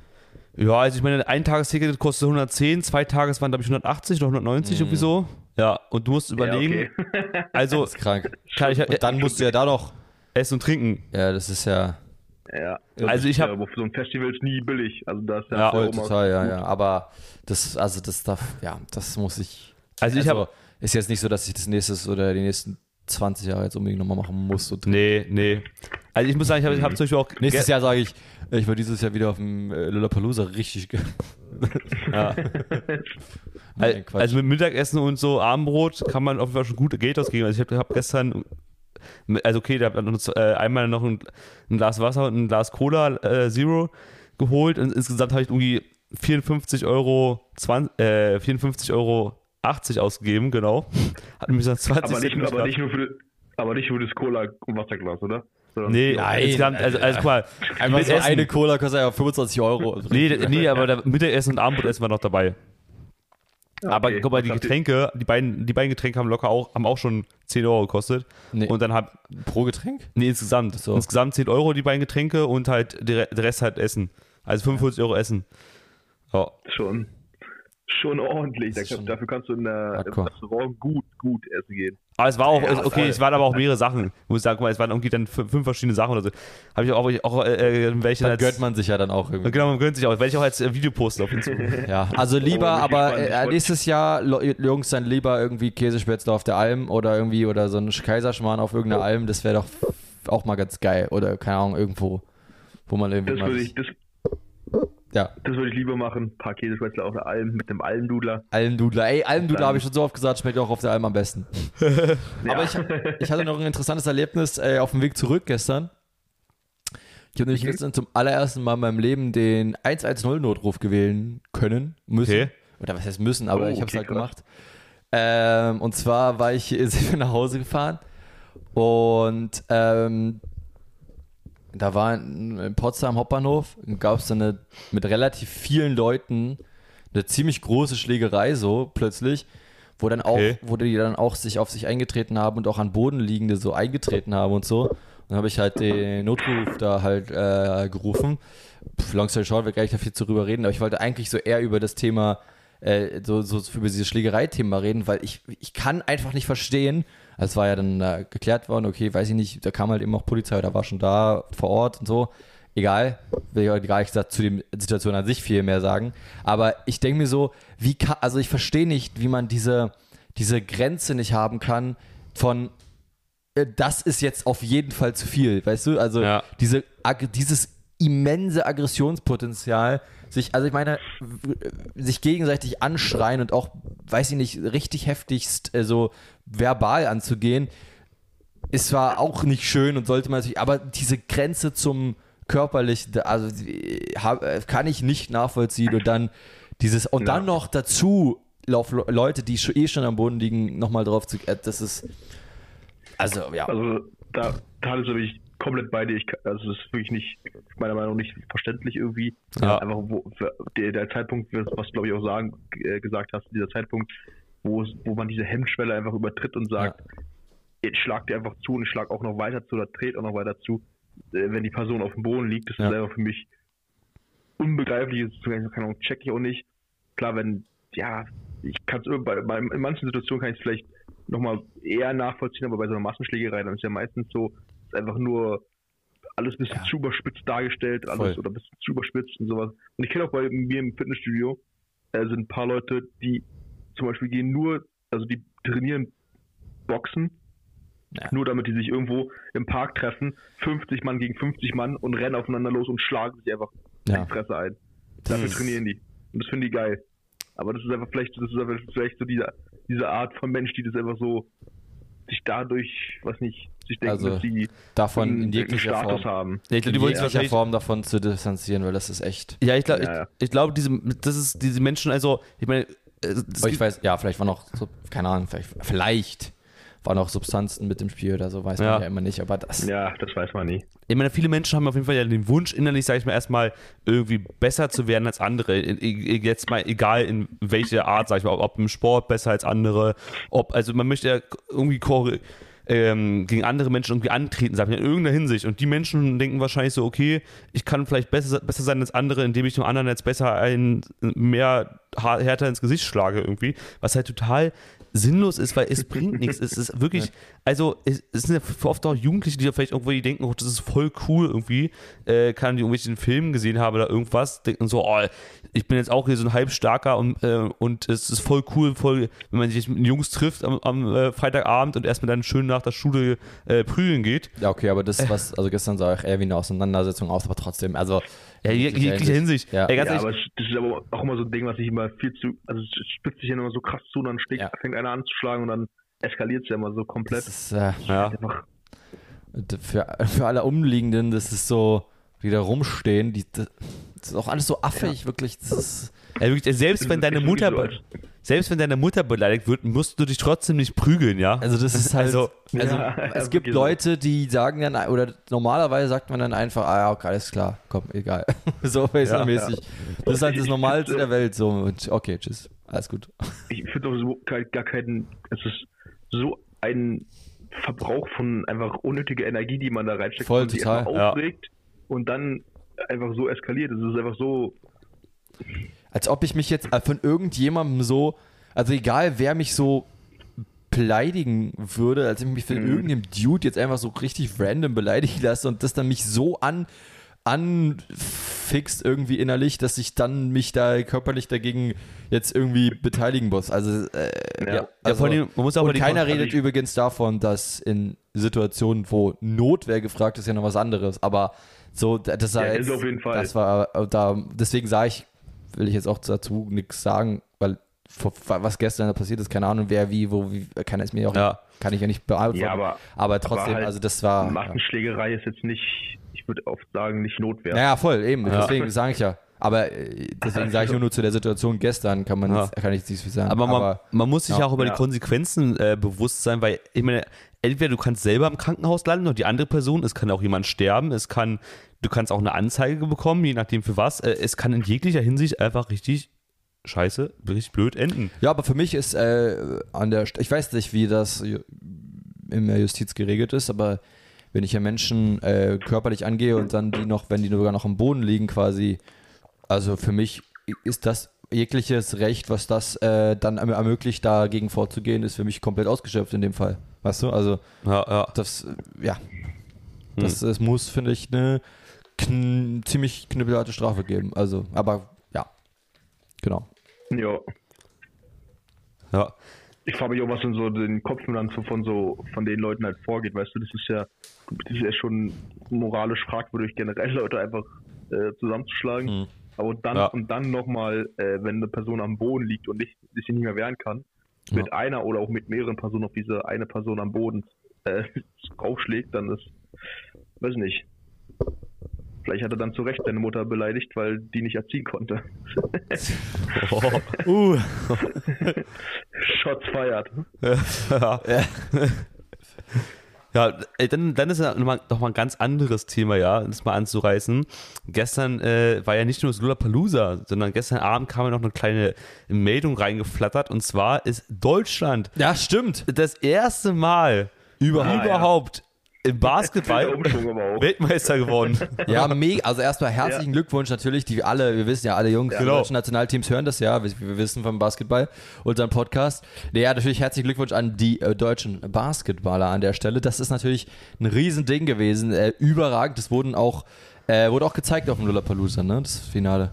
ja, also ich meine, ein Tagesticket kostet 110, zwei Tages waren, glaube ich, 180 oder 190 Mhm. irgendwie so. Ja, und du musst überlegen, Ja, okay. also Das ist krank. ich dann musst du ja da noch. Essen und trinken. Ja, das ist ja ja. Also ich Ja, habe aber für so ein Festival ist nie billig. Also das ist Ja, ja, voll total, ja, gut. ja. Aber das, also das darf, ja, das muss ich. Also ich habe ist jetzt nicht so, dass ich das nächstes oder die nächsten 20 Jahre jetzt unbedingt nochmal machen muss. Und nee, nee. Also ich muss sagen, ich habe hab zum Beispiel auch Nächstes Jahr sage ich, ich war dieses Jahr wieder auf dem äh, Lollapalooza richtig. ge- Ja. Nein. Also mit Mittagessen und so Abendbrot kann man auf jeden Fall schon gut Geld ausgeben. Also ich habe hab gestern, also okay, da habe ich äh, einmal noch ein, ein Glas Wasser und ein Glas Cola äh, Zero geholt und insgesamt habe ich irgendwie 54 Euro, 20, äh, 54 Euro 80 ausgegeben, genau. Hat mich dann 20 Aber nicht, aber nicht nur für aber nicht nur das Cola und Wasserglas, oder? Sondern Nee, Nein, insgesamt, also, also guck mal, Einfach mit so Essen- eine Cola kostet ja 25 Euro. Nee, nee, aber da Mittagessen und Abendbrotessen war noch dabei. Aber Okay. guck mal, die Getränke, die beiden, die beiden Getränke haben locker auch, haben auch schon 10 Euro gekostet. Nee. Und dann hab, Pro Getränk? nee, insgesamt. So. Insgesamt 10 Euro die beiden Getränke und halt der, der Rest halt Essen. Also 45 Euro Essen. Ja. Schon, schon ordentlich. Da- schon dafür kannst du in der, im. Restaurant gut, gut essen gehen. Aber es war auch, Ja, okay, es waren aber auch mehrere Sachen. Muss ich sagen, guck mal, es waren irgendwie dann fünf, verschiedene Sachen oder so. Habe ich auch, auch äh, äh, welche Dann als, gönnt man sich ja dann auch irgendwie. Genau, man gönnt sich auch. Werde ich auch als äh, Video posten auf Instagram. Ja, also lieber, Oh, aber äh, nächstes Jahr, Lo- Jungs, dann lieber irgendwie Käsespätzle auf der Alm oder irgendwie oder so ein Kaiserschmarrn auf irgendeiner Alm, das wäre doch auch mal ganz geil. Oder keine Ahnung, irgendwo, wo man irgendwie Das mal. würde ich, das, ja, das würde ich lieber machen. Ein paar Käsespätzle auf der Alm mit dem Almdudler. Almdudler. Ey, Almdudler habe ich schon so oft gesagt, schmeckt auch auf der Alm am besten. Aber ich, ich hatte noch ein interessantes Erlebnis äh, auf dem Weg zurück gestern. Ich habe nämlich gestern zum allerersten Mal in meinem Leben den 110-Notruf gewählen können, müssen. Okay. Oder was heißt müssen, aber Oh, ich habe es okay, halt gemacht. Ähm, und zwar war ich sind wir nach Hause gefahren und ähm, da war in, in Potsdam Hauptbahnhof, gab es dann eine, mit relativ vielen Leuten eine ziemlich große Schlägerei so plötzlich, wo dann auch, Okay. wo die dann auch sich auf sich eingetreten haben und auch an Bodenliegende so eingetreten haben und so. Dann habe ich halt den Notruf da halt äh, gerufen. Pff, long story short, wir gar nicht da viel zu drüber reden, aber ich wollte eigentlich so eher über das Thema, äh, so, so über dieses Schlägerei-Thema reden, weil ich, ich kann einfach nicht verstehen, es war ja dann äh, geklärt worden, okay, weiß ich nicht, da kam halt eben auch Polizei oder war schon da vor Ort und so. Egal, will ich auch gar nicht gesagt zu der Situation an sich viel mehr sagen. Aber ich denke mir so, wie kann, also ich verstehe nicht, wie man diese, diese Grenze nicht haben kann von äh, das ist jetzt auf jeden Fall zu viel, weißt du? Also Ja. diese, dieses immense Aggressionspotenzial, sich, also ich meine, sich gegenseitig anschreien und auch, weiß ich nicht, richtig heftigst äh, so verbal anzugehen, ist zwar auch nicht schön und sollte man natürlich, aber diese Grenze zum körperlich, also äh, äh, kann ich nicht nachvollziehen und dann dieses und dann noch dazu Leute, die eh schon am Boden liegen, nochmal drauf zu, äh, das ist also ja, Also da, da ist wirklich komplett bei dir. Ich, also das ist wirklich nicht, meiner Meinung nach nicht verständlich irgendwie. Ja. Einfach wo, der, der Zeitpunkt, was glaube ich auch sagen, äh, gesagt hast, dieser Zeitpunkt, wo, wo man diese Hemmschwelle einfach übertritt und sagt, ich schlag dir einfach zu und ich schlag auch noch weiter zu oder dreht auch noch weiter zu, äh, wenn die Person auf dem Boden liegt. Das Ja. ist einfach für mich unbegreiflich. Keine Ahnung, check ich auch nicht. Klar, wenn, ja, ich kann es in manchen Situationen kann ich es vielleicht nochmal eher nachvollziehen, aber bei so einer Massenschlägerei, dann ist ja meistens so, ist einfach nur alles ein bisschen Ja. zu überspitzt dargestellt, alles Voll. oder ein bisschen zu überspitzt und sowas. Und ich kenne auch bei mir im Fitnessstudio, äh, sind ein paar Leute, die zum Beispiel gehen nur, also die trainieren Boxen, Ja. nur damit die sich irgendwo im Park treffen, 50 Mann gegen 50 Mann und rennen aufeinander los und schlagen sich einfach Ja. die Fresse ein. Dafür trainieren die. Und das finde ich geil. Aber das ist einfach vielleicht, das ist einfach vielleicht so diese, diese Art von Mensch, die das einfach so sich dadurch, was nicht, sich denken, Also, dass sie davon einen- in jeglicher Status Form. haben. Ja, ich glaube, die wollen sich wahrscheinlich Form davon zu distanzieren, weil das ist echt. Ja, ich glaube, Ja, ja. ich, ich glaube, diese, das ist diese Menschen, also, ich meine, äh, Aber ich weiß, ja, vielleicht waren noch, so, keine Ahnung, vielleicht, vielleicht waren auch Substanzen mit dem Spiel oder so, weiß Ja. man ja immer nicht. Aber das, Ja, das weiß man nie. ich meine, viele Menschen haben auf jeden Fall ja den Wunsch, innerlich, sage ich mal, erstmal irgendwie besser zu werden als andere. Jetzt mal egal in welche Art, sage ich mal, ob im Sport besser als andere, ob, also man möchte ja irgendwie ähm, gegen andere Menschen irgendwie antreten, sag ich mal, in irgendeiner Hinsicht. Und die Menschen denken wahrscheinlich so, okay, ich kann vielleicht besser, besser sein als andere, indem ich dem anderen jetzt besser ein, mehr härter ins Gesicht schlage irgendwie. Was halt total sinnlos ist, weil es bringt nichts. Es ist wirklich, also es, es sind ja oft auch Jugendliche, die ja vielleicht irgendwo die denken, oh, das ist voll cool irgendwie, äh, kann die irgendwelchen Filmen gesehen haben oder irgendwas, denken so, oh, ich bin jetzt auch hier so ein halbstarker und, äh, und es ist voll cool, voll, wenn man sich mit Jungs trifft am, am äh, Freitagabend und erstmal dann schön nach der Schule äh, prügeln geht. Ja, okay, aber das, was, also gestern sah ich eher wie eine Auseinandersetzung aus, aber trotzdem, also. Ja, in jeglicher Hinsicht. Ja. Ey, ganz Ja, aber das ist aber auch immer so ein Ding, was ich immer viel zu, also es spitzt sich ja immer so krass zu und dann steckt, Ja. fängt einer an zu schlagen und dann eskaliert es ja immer so komplett. Das ist, äh, ja. Einfach, für, für alle Umliegenden, das ist so, die da rumstehen, die, das ist auch alles so affig, wirklich. Das ist, wirklich, selbst wenn deine Mutter, selbst wenn deine Mutter beleidigt wird, musst du dich trotzdem nicht prügeln, ja? also das ist halt, Also- also, Ja, es gibt. Leute, die sagen dann, oder normalerweise sagt man dann einfach, ah ja, okay, alles klar, komm, egal. so mäßig. Das ist halt das Normalste der Welt, so, und okay, tschüss, alles gut. ich finde auch so gar, keinen, es ist so ein Verbrauch von einfach unnötiger Energie, die man da reinsteckt, Voll, und die total. einfach Ja. aufregt und dann einfach so eskaliert. Es ist einfach so, Als ob ich mich jetzt äh, von irgendjemandem so, also egal wer mich so beleidigen würde, als ob ich mich von Mhm. irgendeinem Dude jetzt einfach so richtig random beleidigen lasse und das dann mich so an anfixt irgendwie innerlich, dass ich dann mich da körperlich dagegen jetzt irgendwie beteiligen muss. Also, äh, Ja. ja, Ja, also vor allem, man muss auch und keiner Kon- redet übrigens davon, dass in Situationen, wo Notwehr gefragt ist, ja noch was anderes. Aber so, das, Ja, jetzt, auf jeden Fall. das war äh, da, deswegen sage ich, will ich jetzt auch dazu nichts sagen, weil was gestern da passiert ist, keine Ahnung, wer wie, wo, wie, kann es mir auch, Ja. kann ich ja nicht beantworten. ja, aber aber trotzdem, halt also das war. Ja. Massenschlägerei ist jetzt nicht, ich würde oft sagen, nicht Notwehr. Naja, voll, eben, Ja. deswegen sage ich ja. Aber äh, deswegen sage ich nur, nur zu der Situation gestern kann man Ja. nicht, kann ich nicht viel sagen. Aber man, man muss sich ja. auch über die Ja. Konsequenzen äh, bewusst sein, weil ich meine, entweder du kannst selber im Krankenhaus landen und die andere Person, es kann auch jemand sterben, es kann, du kannst auch eine Anzeige bekommen, je nachdem für was. Äh, es kann in jeglicher Hinsicht einfach richtig scheiße, richtig blöd enden. Ja, aber für mich ist äh, an der, St- ich weiß nicht, wie das in der Justiz geregelt ist, aber wenn ich ja Menschen äh, körperlich angehe und dann die noch, wenn die sogar noch am Boden liegen quasi, also für mich ist das jegliches Recht, was das äh, dann erm- ermöglicht, dagegen vorzugehen, ist für mich komplett ausgeschöpft in dem Fall. Weißt du? Also Ja, ja. das, äh, ja, das, es muss, finde ich, eine kn ziemlich knüppelharte Strafe geben. Also, aber ja, genau. Ja. ja. Ich frage mich auch, was in so den Kopfen dann so von so von den Leuten halt vorgeht, weißt du, das ist ja, das ist ja schon moralisch fragwürdig, generell Leute einfach äh, zusammenzuschlagen. Mhm. Aber dann Ja. und dann nochmal, äh, wenn eine Person am Boden liegt und nicht, sich nicht mehr wehren kann, mit einer oder auch mit mehreren Personen auf diese eine Person am Boden äh, draufschlägt, dann ist, weiß nicht. Vielleicht hat er dann zu Recht seine Mutter beleidigt, weil die nicht erziehen konnte. Uh. Shots feiert. ja. Ja, dann, dann ist ja nochmal noch mal ein ganz anderes Thema, ja, das mal anzureißen. Gestern äh, war ja nicht nur das Lollapalooza, sondern gestern Abend kam ja noch eine kleine Meldung reingeflattert und zwar ist Deutschland Ja, stimmt. das erste Mal Überhaupt. überhaupt im Basketball. Weltmeister geworden. Ja, mega. Also erstmal herzlichen Glückwunsch natürlich. Die alle, wir wissen ja, alle Jungs Ja. Genau. deutschen Nationalteams hören das ja. Wir, wir wissen vom Basketball, unseren Podcast. Ja, natürlich herzlichen Glückwunsch an die äh, deutschen Basketballer an der Stelle. Das ist natürlich ein Riesending gewesen. Äh, überragend. Das wurden auch, äh, wurde auch gezeigt auf dem Lollapalooza, ne? Das Finale.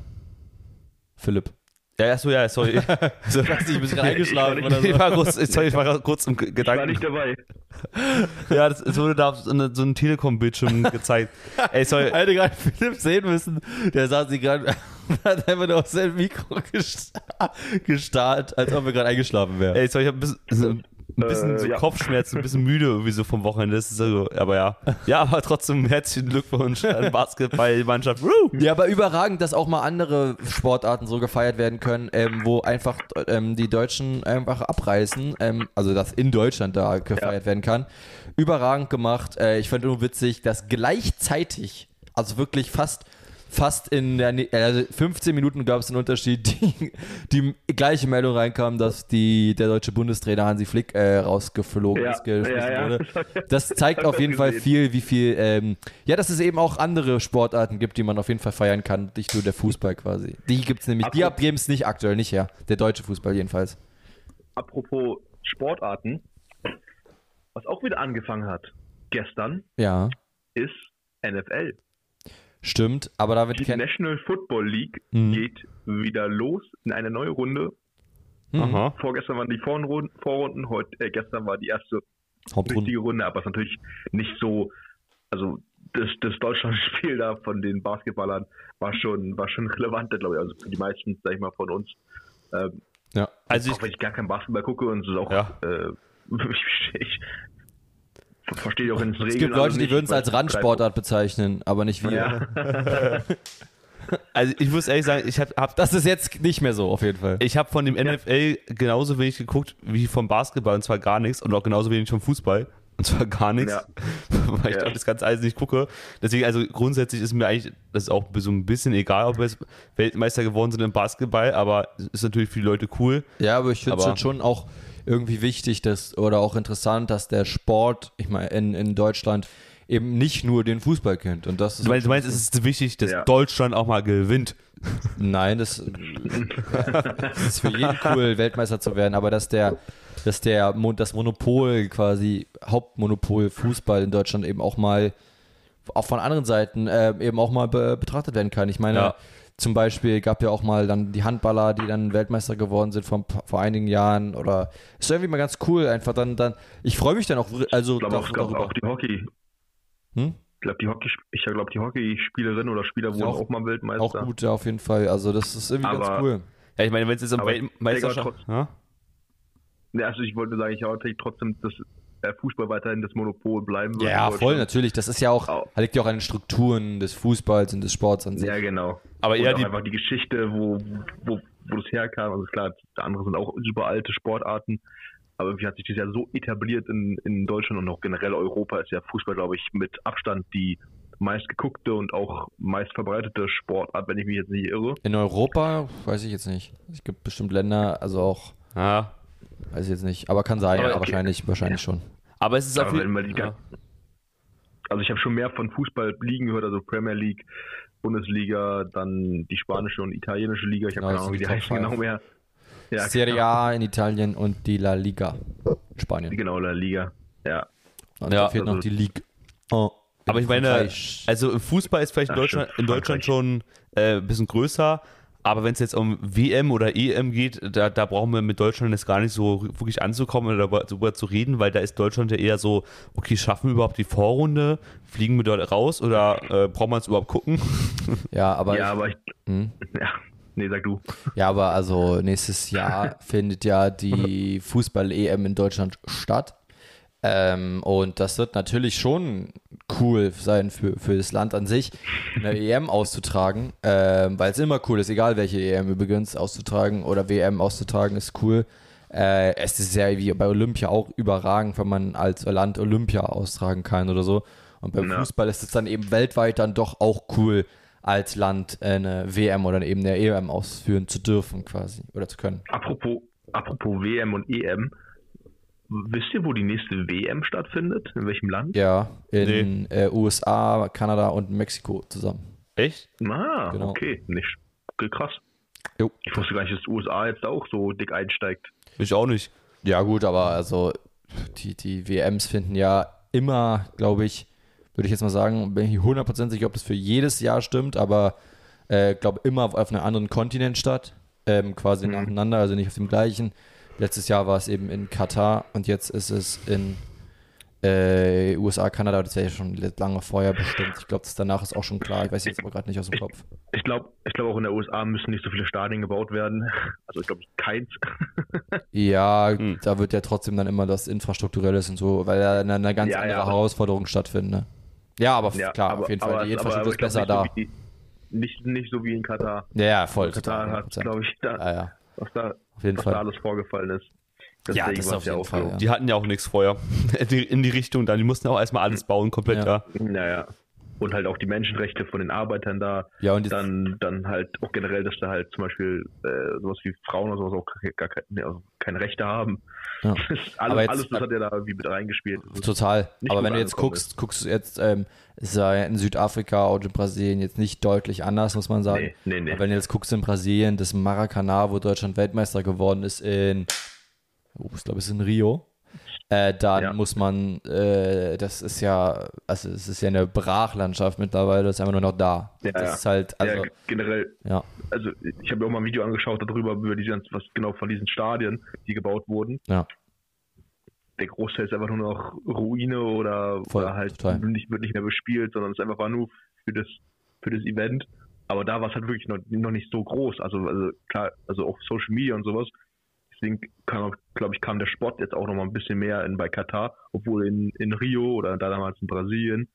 Philipp. Ja, ja, so, ja, sorry. So, Ich weiß nicht, bist du eingeschlafen oder ich war kurz, sorry, ich war kurz im Ich war Gedanken. nicht dabei. Ja, das, es wurde da so, so ein Telekom-Bildschirm gezeigt. Ey, sorry. Hätte gerade Philipp sehen müssen. Der saß sie gerade, hat einfach nur auf sein Mikro gesta- gestarrt, als ob er gerade eingeschlafen wäre. Ey, sorry, ich hab ein bisschen, so, ein bisschen Äh, so ja. Kopfschmerzen, ein bisschen müde irgendwie so vom Wochenende. Das ist so, aber ja. Ja, aber trotzdem herzlichen Glückwunsch an Basketballmannschaft. Ja, aber überragend, dass auch mal andere Sportarten so gefeiert werden können, ähm, wo einfach ähm, die Deutschen einfach abreißen, ähm, also dass in Deutschland da gefeiert werden kann. Überragend gemacht. Äh, ich fand nur witzig, dass gleichzeitig, also wirklich fast fast in der also 15 Minuten gab es einen Unterschied, die, die gleiche Meldung reinkam, dass die, der deutsche Bundestrainer Hansi Flick äh, rausgeflogen Ja, ist, geschmissen ja, ja. wurde. Das zeigt auf jeden Fall viel, wie viel, ähm, ja, dass es eben auch andere Sportarten gibt, die man auf jeden Fall feiern kann, nicht nur der Fußball quasi. Die gibt es nämlich, die Apropos- geben es nicht aktuell nicht her, der deutsche Fußball jedenfalls. Apropos Sportarten, was auch wieder angefangen hat gestern, Ja, ist NFL. Stimmt, aber da wird Die kein. National Football League Mhm. geht wieder los in eine neue Runde. Mhm. Aha. Vorgestern waren die Vorrunden, Vorrunden heute, äh, gestern war die erste Hauptrunde. richtige Runde, aber es ist natürlich nicht so, also das, das Deutschlandspiel da von den Basketballern war schon, war schon relevant, glaube ich, also für die meisten, sag ich mal, von uns. Ähm, Ja. Also auch wenn ich, ich gar keinen Basketball gucke und es ist auch, Ja. äh, ich, ich verstehe auch in den Es gibt Leute, die würden es als Randsportart bezeichnen, aber nicht wir. Ja. also ich muss ehrlich sagen, ich habe hab, Das ist jetzt nicht mehr so, auf jeden Fall. ich hab von dem NFL genauso wenig geguckt wie vom Basketball und zwar gar nichts und auch genauso wenig vom Fußball und zwar gar nichts, Ja. weil ich Ja. doch das ganze alles nicht gucke. Deswegen, also grundsätzlich ist mir eigentlich das ist auch so ein bisschen egal, ob wir Weltmeister geworden sind im Basketball, aber es ist natürlich für die Leute cool. Ja, aber ich finde es schon auch irgendwie wichtig, dass, oder auch interessant, dass der Sport, ich meine, in, in Deutschland eben nicht nur den Fußball kennt. Und das ist Du meinst, du meinst, es ist wichtig, dass Ja. Deutschland auch mal gewinnt. Nein, das, das ist für jeden cool, Weltmeister zu werden, aber dass der, dass der das Monopol quasi, Hauptmonopol Fußball in Deutschland eben auch mal auch von anderen Seiten äh, eben auch mal be betrachtet werden kann. Ich meine, Ja. Zum Beispiel gab ja auch mal dann die Handballer, die dann Weltmeister geworden sind vor, vor einigen Jahren oder ist irgendwie mal ganz cool, einfach dann, dann ich freue mich dann auch, also Ich glaube auch, glaub darüber. auch die Hockey. Hm? Ich glaube, die Hockey, ich glaube, die Hockeyspielerin oder Spieler wurden auch- auch, mal Weltmeister. Auch gut, ja, auf jeden Fall. Also das ist irgendwie ganz Aber- cool. Ja, ich meine, wenn es jetzt um Aber Weltmeisterschaft... Ja? Ja, also ich wollte sagen, ich hatte trotzdem, der Fußball weiterhin das Monopol bleiben wird. Ja, in voll, natürlich. Das ist ja auch, Au. liegt ja auch an den Strukturen des Fußballs und des Sports an sich. Ja, genau. Aber Und eher auch die- einfach die Geschichte, wo, wo, wo das herkam. Also klar, andere sind auch super alte Sportarten. Aber irgendwie hat sich das ja so etabliert in, in Deutschland und auch generell Europa ist ja Fußball, glaube ich, mit Abstand die meistgeguckte und auch meist verbreitete Sportart, wenn ich mich jetzt nicht irre. In Europa weiß ich jetzt nicht. Es gibt bestimmt Länder, also auch, Ja. Weiß ich jetzt nicht. Aber kann sein, Aber ja, okay. wahrscheinlich, wahrscheinlich schon. Aber es ist auf Aber wenn jeden. Also ich habe schon mehr von Fußball-Ligen gehört, also Premier League, Bundesliga, dann die spanische und italienische Liga. Ich habe Genau, keine Ahnung, wie die heißen genau mehr. Ja, Serie A in Italien und die La Liga in Spanien. Genau, La Liga. Ja. Und Ja, da fehlt noch also- die Ligue. Oh, Aber ich meine, also im Fußball ist vielleicht in Deutschland, in Deutschland schon äh, ein bisschen größer. Aber wenn es jetzt um WM oder EM geht, da, da brauchen wir mit Deutschland jetzt gar nicht so wirklich anzukommen oder darüber, darüber zu reden, weil da ist Deutschland ja eher so, okay, schaffen wir überhaupt die Vorrunde? Fliegen wir dort raus oder äh, brauchen wir es überhaupt gucken? ja, aber ja, ich, aber ich. Hm? Ja, nee, sag du. ja, aber also nächstes Jahr findet ja die Fußball-EM in Deutschland statt. Ähm, und das wird natürlich schon cool sein für, für das Land an sich, eine EM auszutragen, ähm, weil es immer cool ist, egal welche EM übrigens auszutragen oder WM auszutragen, ist cool. Äh, es ist ja wie bei Olympia auch überragend, wenn man als Land Olympia austragen kann oder so. Und beim Ja. Fußball ist es dann eben weltweit dann doch auch cool, als Land eine WM oder eben eine EM ausführen zu dürfen quasi oder zu können. Apropos, apropos WM und EM. Wisst ihr, wo die nächste WM stattfindet? In welchem Land? Ja, in äh, USA, Kanada und Mexiko zusammen. Echt? Ah, Genau. okay. Nicht krass. Jo. Ich wusste gar nicht, dass die USA jetzt auch so dick einsteigt. Ich auch nicht. Ja, gut, aber also die, die WMs finden ja immer, glaube ich, würde ich jetzt mal sagen, bin ich 100% sicher, ob das für jedes Jahr stimmt, aber äh, glaube immer auf, auf einem anderen Kontinent statt, ähm, quasi Mhm. nacheinander, also nicht auf dem gleichen. Letztes Jahr war es eben in Katar und jetzt ist es in äh, USA, Kanada, das wäre ja schon lange vorher bestimmt. Ich glaube, das danach ist auch schon klar. Ich weiß jetzt aber gerade nicht aus dem Kopf. Ich glaube, ich glaube auch in der USA müssen nicht so viele Stadien gebaut werden. Also ich glaube keins. Ja, Hm. da wird ja trotzdem dann immer das Infrastrukturelles und so, weil ja eine, eine ganz Ja, andere ja, Herausforderung stattfindet. Ne? Ja, aber Ja, klar, aber- auf jeden aber Fall. Die es- aber- Infrastruktur aber ist ich glaub besser da. nicht so wie- Nicht, nicht so wie in Katar. Ja, voll. Katar total, hat, 100%. glaube ich, da, Ja, ja, was da, auf jeden was da Fall. alles vorgefallen ist. Ja, Deswegen das war's auf jeden Fall, ja. Die hatten ja auch nichts vorher. In die, in die Richtung dann. Die mussten auch erstmal alles bauen, komplett Ja. da. Naja. Und halt auch die Menschenrechte von den Arbeitern da. Ja, und Dann, dann halt auch generell, dass da halt zum Beispiel äh, sowas wie Frauen oder sowas auch gar keine, nee, also keine Rechte haben. Ja. alles, Aber jetzt- alles das hat ja da wie mit reingespielt. Das ist- total. Aber wenn du jetzt angekommen guckst, guckst du jetzt, ähm, ist ja in Südafrika und in Brasilien jetzt nicht deutlich anders, muss man sagen. Nee, nee, nee. Aber wenn du jetzt guckst in Brasilien, das Maracanã, wo Deutschland Weltmeister geworden ist, in oh, ich glaube, es ist in Rio, äh, dann Ja. muss man, äh, das ist ja, also es ist ja eine Brachlandschaft mittlerweile, das ist einfach nur noch da. Ja, das ja. ist halt, also, ja, generell, ja. also ich habe mir auch mal ein Video angeschaut darüber, über ganzen- was genau von diesen Stadien, die gebaut wurden. Ja. Der Großteil ist einfach nur noch Ruine oder, Voll, oder halt total. nicht, wird nicht mehr bespielt, sondern es einfach war nur für das, für das Event. Aber da war es halt wirklich noch, noch nicht so groß. Also, also klar, also auch Social Media und sowas. Deswegen kam, glaube ich, kam der Sport jetzt auch noch mal ein bisschen mehr in, bei Katar, obwohl in, in Rio oder da damals in Brasilien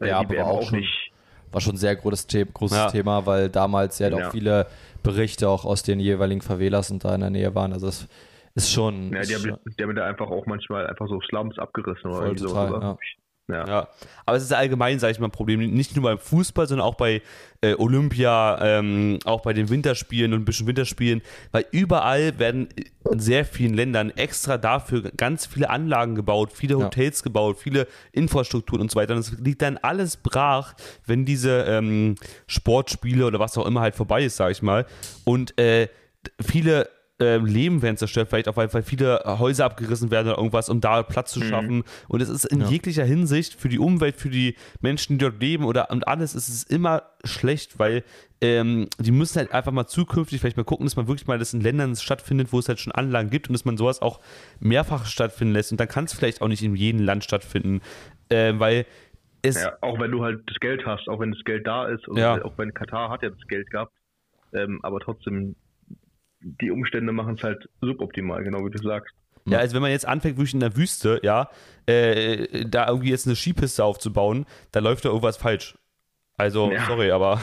äh, Ja, die aber auch schon- nicht. war schon ein sehr großes, The großes Ja. Thema, weil damals ja, Ja. auch viele Berichte auch aus den jeweiligen Favelas und da in der Nähe waren. Also das ist schon, Ja, ist die haben, schon die haben da einfach auch manchmal einfach so Slums abgerissen oder sowas. ja. Ja. Ja, aber es ist allgemein, sage ich mal, ein Problem. Nicht nur beim Fußball, sondern auch bei äh, Olympia, ähm, auch bei den Winterspielen und ein bisschen Winterspielen, weil überall werden in sehr vielen Ländern extra dafür ganz viele Anlagen gebaut, viele Ja. Hotels gebaut, viele Infrastrukturen und so weiter. Und es liegt dann alles brach, wenn diese ähm, Sportspiele oder was auch immer halt vorbei ist, sage ich mal. Und äh, viele ähm, Leben werden zerstört, vielleicht auch, weil, weil viele Häuser abgerissen werden oder irgendwas, um da Platz zu schaffen. Und es ist in Ja. jeglicher Hinsicht für die Umwelt, für die Menschen, die dort leben oder und alles, ist es immer schlecht, weil ähm, die müssen halt einfach mal zukünftig vielleicht mal gucken, dass man wirklich mal das in Ländern stattfindet, wo es halt schon Anlagen gibt und dass man sowas auch mehrfach stattfinden lässt. Und dann kann es vielleicht auch nicht in jedem Land stattfinden, äh, weil es Ja, auch wenn du halt das Geld hast, auch wenn das Geld da ist, und Ja. auch wenn Katar hat ja das Geld gehabt, ähm, aber trotzdem, die Umstände machen es halt suboptimal, genau wie du sagst. Ja, also wenn man jetzt anfängt, wirklich in der Wüste, ja, äh, da irgendwie jetzt eine Skipiste aufzubauen, da läuft da irgendwas falsch. Also, Ja. sorry, aber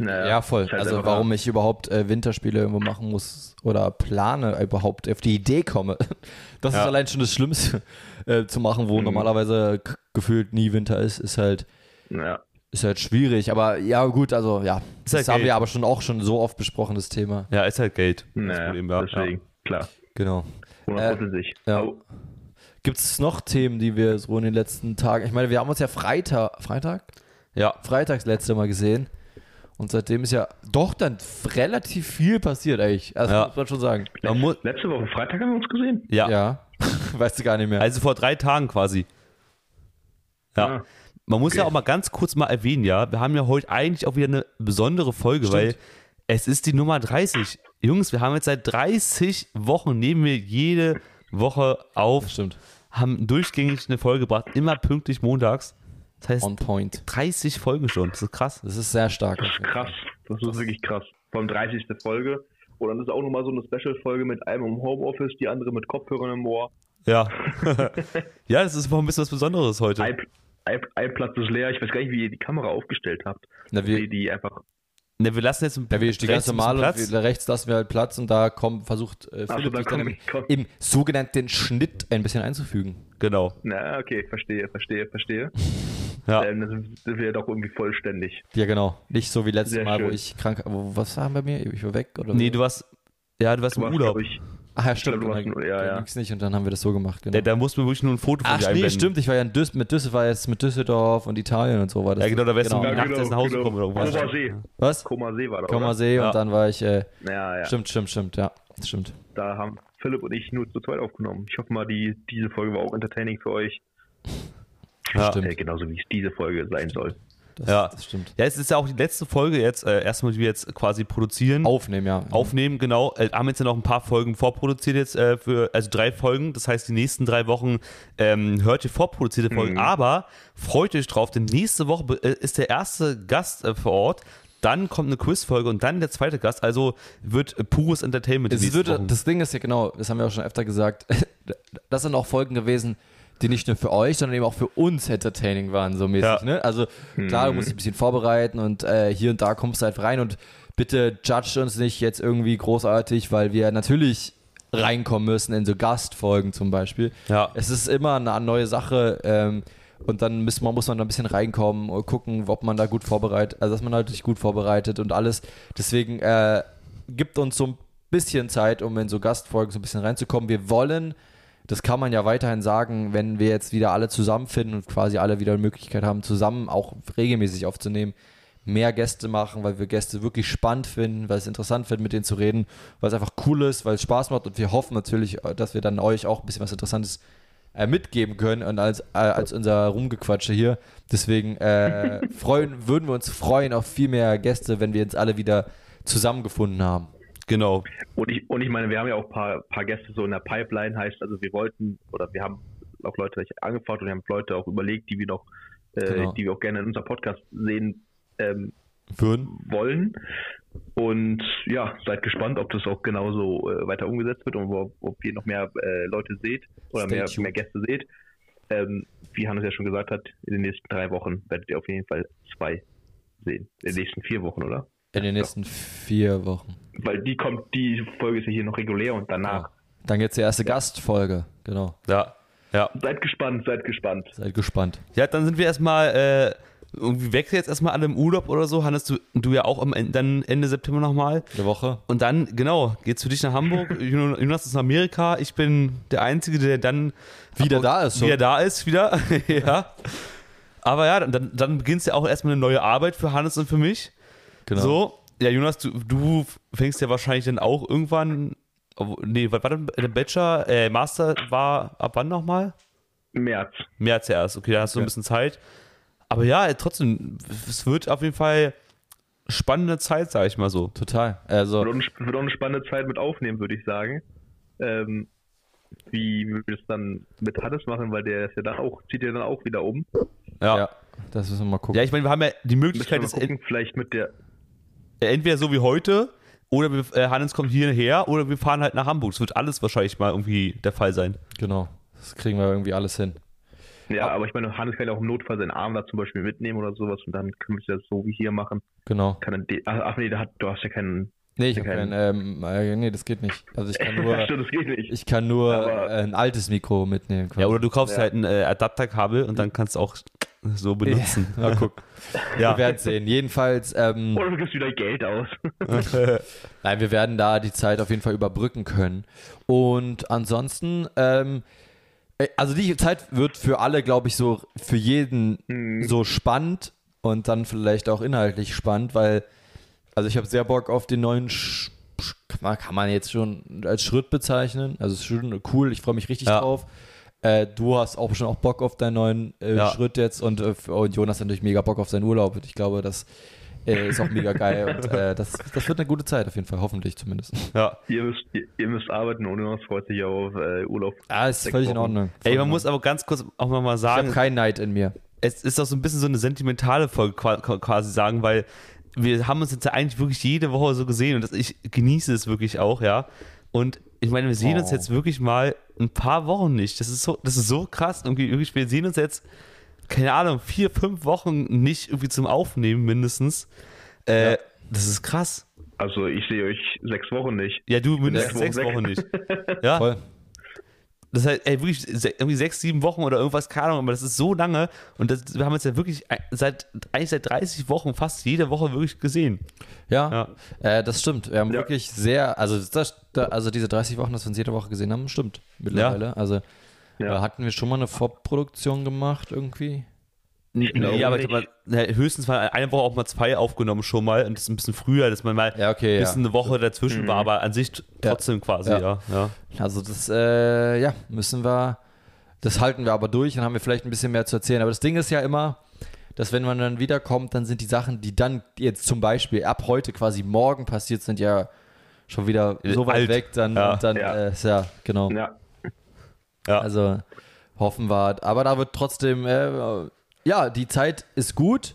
Naja, Ja, voll. halt also warum ich überhaupt äh, Winterspiele irgendwo machen muss oder plane, überhaupt auf die Idee komme. Das Ja. ist allein schon das Schlimmste äh, zu machen, wo Mhm. normalerweise gefühlt nie Winter ist, ist halt, Ja, ist halt schwierig. Aber ja, gut, also ja, Ist das halt haben Geld. wir aber schon auch schon so oft besprochen, das Thema. ja, ist halt Geld. Das naja, Problem, ja. deswegen, klar, Genau. hundertprozentig. ja. Oh, Gibt es noch Themen, die wir so in den letzten Tagen, ich meine, wir haben uns ja Freitag, Freitag? Ja, Freitags letzte Mal gesehen. Und seitdem ist ja doch dann relativ viel passiert eigentlich. Also Ja. muss man schon sagen. man Letzte Woche Freitag haben wir uns gesehen. ja. Ja. weißt du gar nicht mehr. also vor drei Tagen quasi. Ja. Ah, Man muss ja Okay. auch mal ganz kurz mal erwähnen, ja, wir haben ja heute eigentlich auch wieder eine besondere Folge, Stimmt. weil es ist die Nummer 30. Jungs, wir haben jetzt seit 30 Wochen, nehmen wir jede Woche auf, Stimmt. haben durchgängig eine Folge gebracht, immer pünktlich montags. Das heißt, On point. 30 Folgen schon, das ist krass. Das ist sehr stark. das ist krass. Das ist wirklich krass. Vor allem 30. Folge. Und dann ist auch nochmal so eine Special-Folge mit einem im Homeoffice, die andere mit Kopfhörern im Ohr. Ja. ja, das ist ein bisschen was Besonderes heute. Ein, Platz ist leer. Ich weiß gar nicht, wie ihr die Kamera aufgestellt habt. Na, wir, Die, die einfach. Ne, wir lassen jetzt ein ja, wir die rechts ganz normal und Platz. wir, rechts lassen wir halt Platz und da kommt, versucht äh, Ach so, Philipp da sich dann komm im, komm. sogenannten Schnitt ein bisschen einzufügen. Genau. Na, okay, verstehe, verstehe, verstehe. Ja. Ähm, dann sind- wir doch irgendwie vollständig. Ja, genau. Nicht so wie letztes Sehr Mal, wo schön. ich krank wo, Was war bei mir? Ich war weg? Oder Nee, du warst. Ja, du warst Du im warst, Urlaub. ich, Ach ja, stimmt. glaub, dann, ja, ja. ging's nicht und dann haben wir das so gemacht. Genau. Da, da mussten wir wirklich nur ein Foto von Ach dir nee, einblenden. stimmt. Ich war ja in Düs mit Düsseldorf, war jetzt mit Düsseldorf und Italien und so war das. Ja, genau, da wärst genau. du nachts genau, erst nach Hause genau. gekommen oder irgendwas. Koma See. Was? Koma See war da, Komma oder? See Ja. und dann war ich. Äh, Ja, ja. Stimmt, stimmt, stimmt. Ja, stimmt. Da haben Philipp und ich nur zu zweit aufgenommen. Ich hoffe mal, die, diese Folge war auch entertaining für euch. Ja. Stimmt. Äh, genauso wie es diese Folge sein soll. Das, Ja. das stimmt. Ja, es ist ja auch die letzte Folge jetzt, äh, erstmal, die wir jetzt quasi produzieren. Aufnehmen, ja. Aufnehmen, genau. Äh, haben jetzt ja noch ein paar Folgen vorproduziert jetzt äh, für, also drei Folgen. Das heißt, die nächsten drei Wochen ähm, hört ihr vorproduzierte Folgen. Mhm. Aber freut euch drauf, denn nächste Woche äh, ist der erste Gast äh, vor Ort. Dann kommt eine Quizfolge und dann der zweite Gast. Also wird pures Entertainment. würde, Wochen. das Ding ist ja genau, das haben wir auch schon öfter gesagt, das sind auch Folgen gewesen, die nicht nur für euch, sondern eben auch für uns entertaining waren, so mäßig. Ja. Ne? Also klar, du Mhm. musst dich ein bisschen vorbereiten und äh, hier und da kommst du halt rein und bitte judge uns nicht jetzt irgendwie großartig, weil wir natürlich reinkommen müssen in so Gastfolgen zum Beispiel. Ja. Es ist immer eine neue Sache ähm, und dann muss man, muss man da ein bisschen reinkommen und gucken, ob man da gut vorbereitet, also dass man halt sich gut vorbereitet und alles. Deswegen äh, gibt uns so ein bisschen Zeit, um in so Gastfolgen so ein bisschen reinzukommen. Wir wollen, das kann man ja weiterhin sagen, wenn wir jetzt wieder alle zusammenfinden und quasi alle wieder die Möglichkeit haben, zusammen auch regelmäßig aufzunehmen, mehr Gäste machen, weil wir Gäste wirklich spannend finden, weil es interessant finden, mit denen zu reden, weil es einfach cool ist, weil es Spaß macht und wir hoffen natürlich, äh, dass wir dann euch auch ein bisschen was Interessantes äh, mitgeben können und als, äh, als unser Rumgequatsche hier. Deswegen äh, freuen, würden wir uns freuen auf viel mehr Gäste, wenn wir uns alle wieder zusammengefunden haben. Genau. Und ich, und ich meine, wir haben ja auch ein paar, paar Gäste so in der Pipeline, heißt also, wir wollten oder wir haben auch Leute angefragt und wir haben Leute auch überlegt, die wir noch, äh, Genau. die wir auch gerne in unserem Podcast sehen ähm, Würden? wollen. Und ja, seid gespannt, ob das auch genauso äh, weiter umgesetzt wird und ob, ob ihr noch mehr äh, Leute seht oder Stay mehr, tuned. mehr Gäste seht. Ähm, wie Hannes ja schon gesagt hat, in den nächsten drei Wochen werdet ihr auf jeden Fall zwei sehen. In den nächsten vier Wochen, oder? In den nächsten vier Wochen. Weil die kommt, die Folge ist ja hier noch regulär und danach. Dann jetzt die erste Gastfolge. Genau. Ja. Ja. Seid gespannt, seid gespannt. Seid gespannt. Ja, dann sind wir erstmal äh, irgendwie weg jetzt erstmal alle im Urlaub oder so. Hannes, du, du ja auch am Ende, dann Ende September nochmal. Eine Woche. Und dann, genau, geht's für dich nach Hamburg. Jonas ist nach Amerika. Ich bin der Einzige, der dann Wieder da ist. Wieder da ist, wieder. ja. Aber ja, dann, dann beginnt ja auch erstmal eine neue Arbeit für Hannes und für mich. Genau. So, ja, Jonas, du, du fängst ja wahrscheinlich dann auch irgendwann. Nee, was war denn der Bachelor? Äh, Master war ab wann nochmal? März. März erst. Okay, da hast du ein Ja. bisschen Zeit. Aber ja, trotzdem, es wird auf jeden Fall spannende Zeit, sag ich mal so. Total. Also, Wird auch, eine, wird auch eine spannende Zeit mit aufnehmen, würde ich sagen. Ähm, wie wir das dann mit Hannes machen, weil der ist ja dann auch, zieht ja dann auch wieder um. Ja. ja. Ja, das müssen wir mal gucken. ich meine, wir haben ja die Möglichkeit, mal es gucken, vielleicht mit der, entweder so wie heute oder wir, äh, Hannes kommt hierher oder wir fahren halt nach Hamburg. Es wird alles wahrscheinlich mal irgendwie der Fall sein. Genau. Das kriegen wir irgendwie alles hin. ja, aber ich meine, Hannes kann ja auch im Notfall seinen Arm da zum Beispiel mitnehmen oder sowas und dann können wir es ja so wie hier machen. Genau. Kann dann die, ach, nee, da hat, du hast ja keinen. Nee, ich habe Okay. kein, ähm, äh, nee, das geht nicht. Also ich kann nur, Stimmt, das geht nicht. ich kann nur Aber- äh, ein altes Mikro mitnehmen. quasi. Ja, oder du kaufst Ja. halt ein äh, Adapterkabel und dann kannst du auch so benutzen. Ja, guck. Ja. Wir werden sehen. Jedenfalls, ähm, Oder du gibst wieder Geld aus. nein, wir werden da die Zeit auf jeden Fall überbrücken können. Und ansonsten, ähm, äh, also die Zeit wird für alle, glaube ich, so für jeden Hm. so spannend und dann vielleicht auch inhaltlich spannend, weil, also ich habe sehr Bock auf den neuen, Sch Sch- kann man- kann man jetzt schon als Schritt bezeichnen. Also es ist schon cool, ich freue mich richtig Ja. drauf. Äh, du hast auch schon auch Bock auf deinen neuen äh, Ja. Schritt jetzt und, äh, und Jonas hat natürlich mega Bock auf seinen Urlaub. Und ich glaube, das äh, ist auch mega geil und äh, das, das wird eine gute Zeit auf jeden Fall, hoffentlich zumindest. ja. ihr, müsst, ihr, ihr müsst arbeiten und Jonas freut sich auf äh, Urlaub. Ah, ist völlig in Wochen. Ordnung. Ey, man in muss aber ganz kurz auch nochmal ich habe sagen, keinen Neid in mir. es ist auch so ein bisschen so eine sentimentale Folge qua- qua- quasi sagen, weil wir haben uns jetzt ja eigentlich wirklich jede Woche so gesehen und das, ich genieße es wirklich auch, ja. Und ich meine, wir sehen uns Oh. jetzt wirklich mal ein paar Wochen nicht. Das ist so, das ist so krass. Irgendwie, wirklich, wir sehen uns jetzt, keine Ahnung, vier, fünf Wochen nicht irgendwie zum Aufnehmen mindestens. Äh, Ja. Das ist krass. Also ich sehe euch sechs Wochen nicht. Ja, du mindestens Sechs sechs Wochen nicht. Ja, Voll. Das heißt, ey, wirklich irgendwie sechs, sieben Wochen oder irgendwas, keine Ahnung, aber das ist so lange und das, wir haben uns ja wirklich seit, eigentlich seit 30 Wochen fast jede Woche wirklich gesehen. Ja, Äh, das stimmt. Wir haben Ja. wirklich sehr, also, das, da, also diese 30 Wochen, dass wir uns jede Woche gesehen haben, stimmt mittlerweile. Also Ja. äh, hatten wir schon mal eine Vorproduktion gemacht irgendwie? Nee, aber ja, höchstens mal eine Woche auch mal zwei aufgenommen schon mal und das ist ein bisschen früher, dass man mal Ja, okay, ein ja. bisschen eine Woche dazwischen war, aber an sich trotzdem quasi, Ja. ja. ja. Also das, äh, ja, müssen wir, das halten wir aber durch, dann haben wir vielleicht ein bisschen mehr zu erzählen. Aber das Ding ist ja immer, dass wenn man dann wiederkommt, dann sind die Sachen, die dann jetzt zum Beispiel ab heute quasi morgen passiert sind, ja schon wieder so weit Alt. weg, dann, Ja. dann, Ja. äh, ist ja, genau. Ja, Ja. Also hoffen wir. Aber da wird trotzdem, äh, ja, die Zeit ist gut,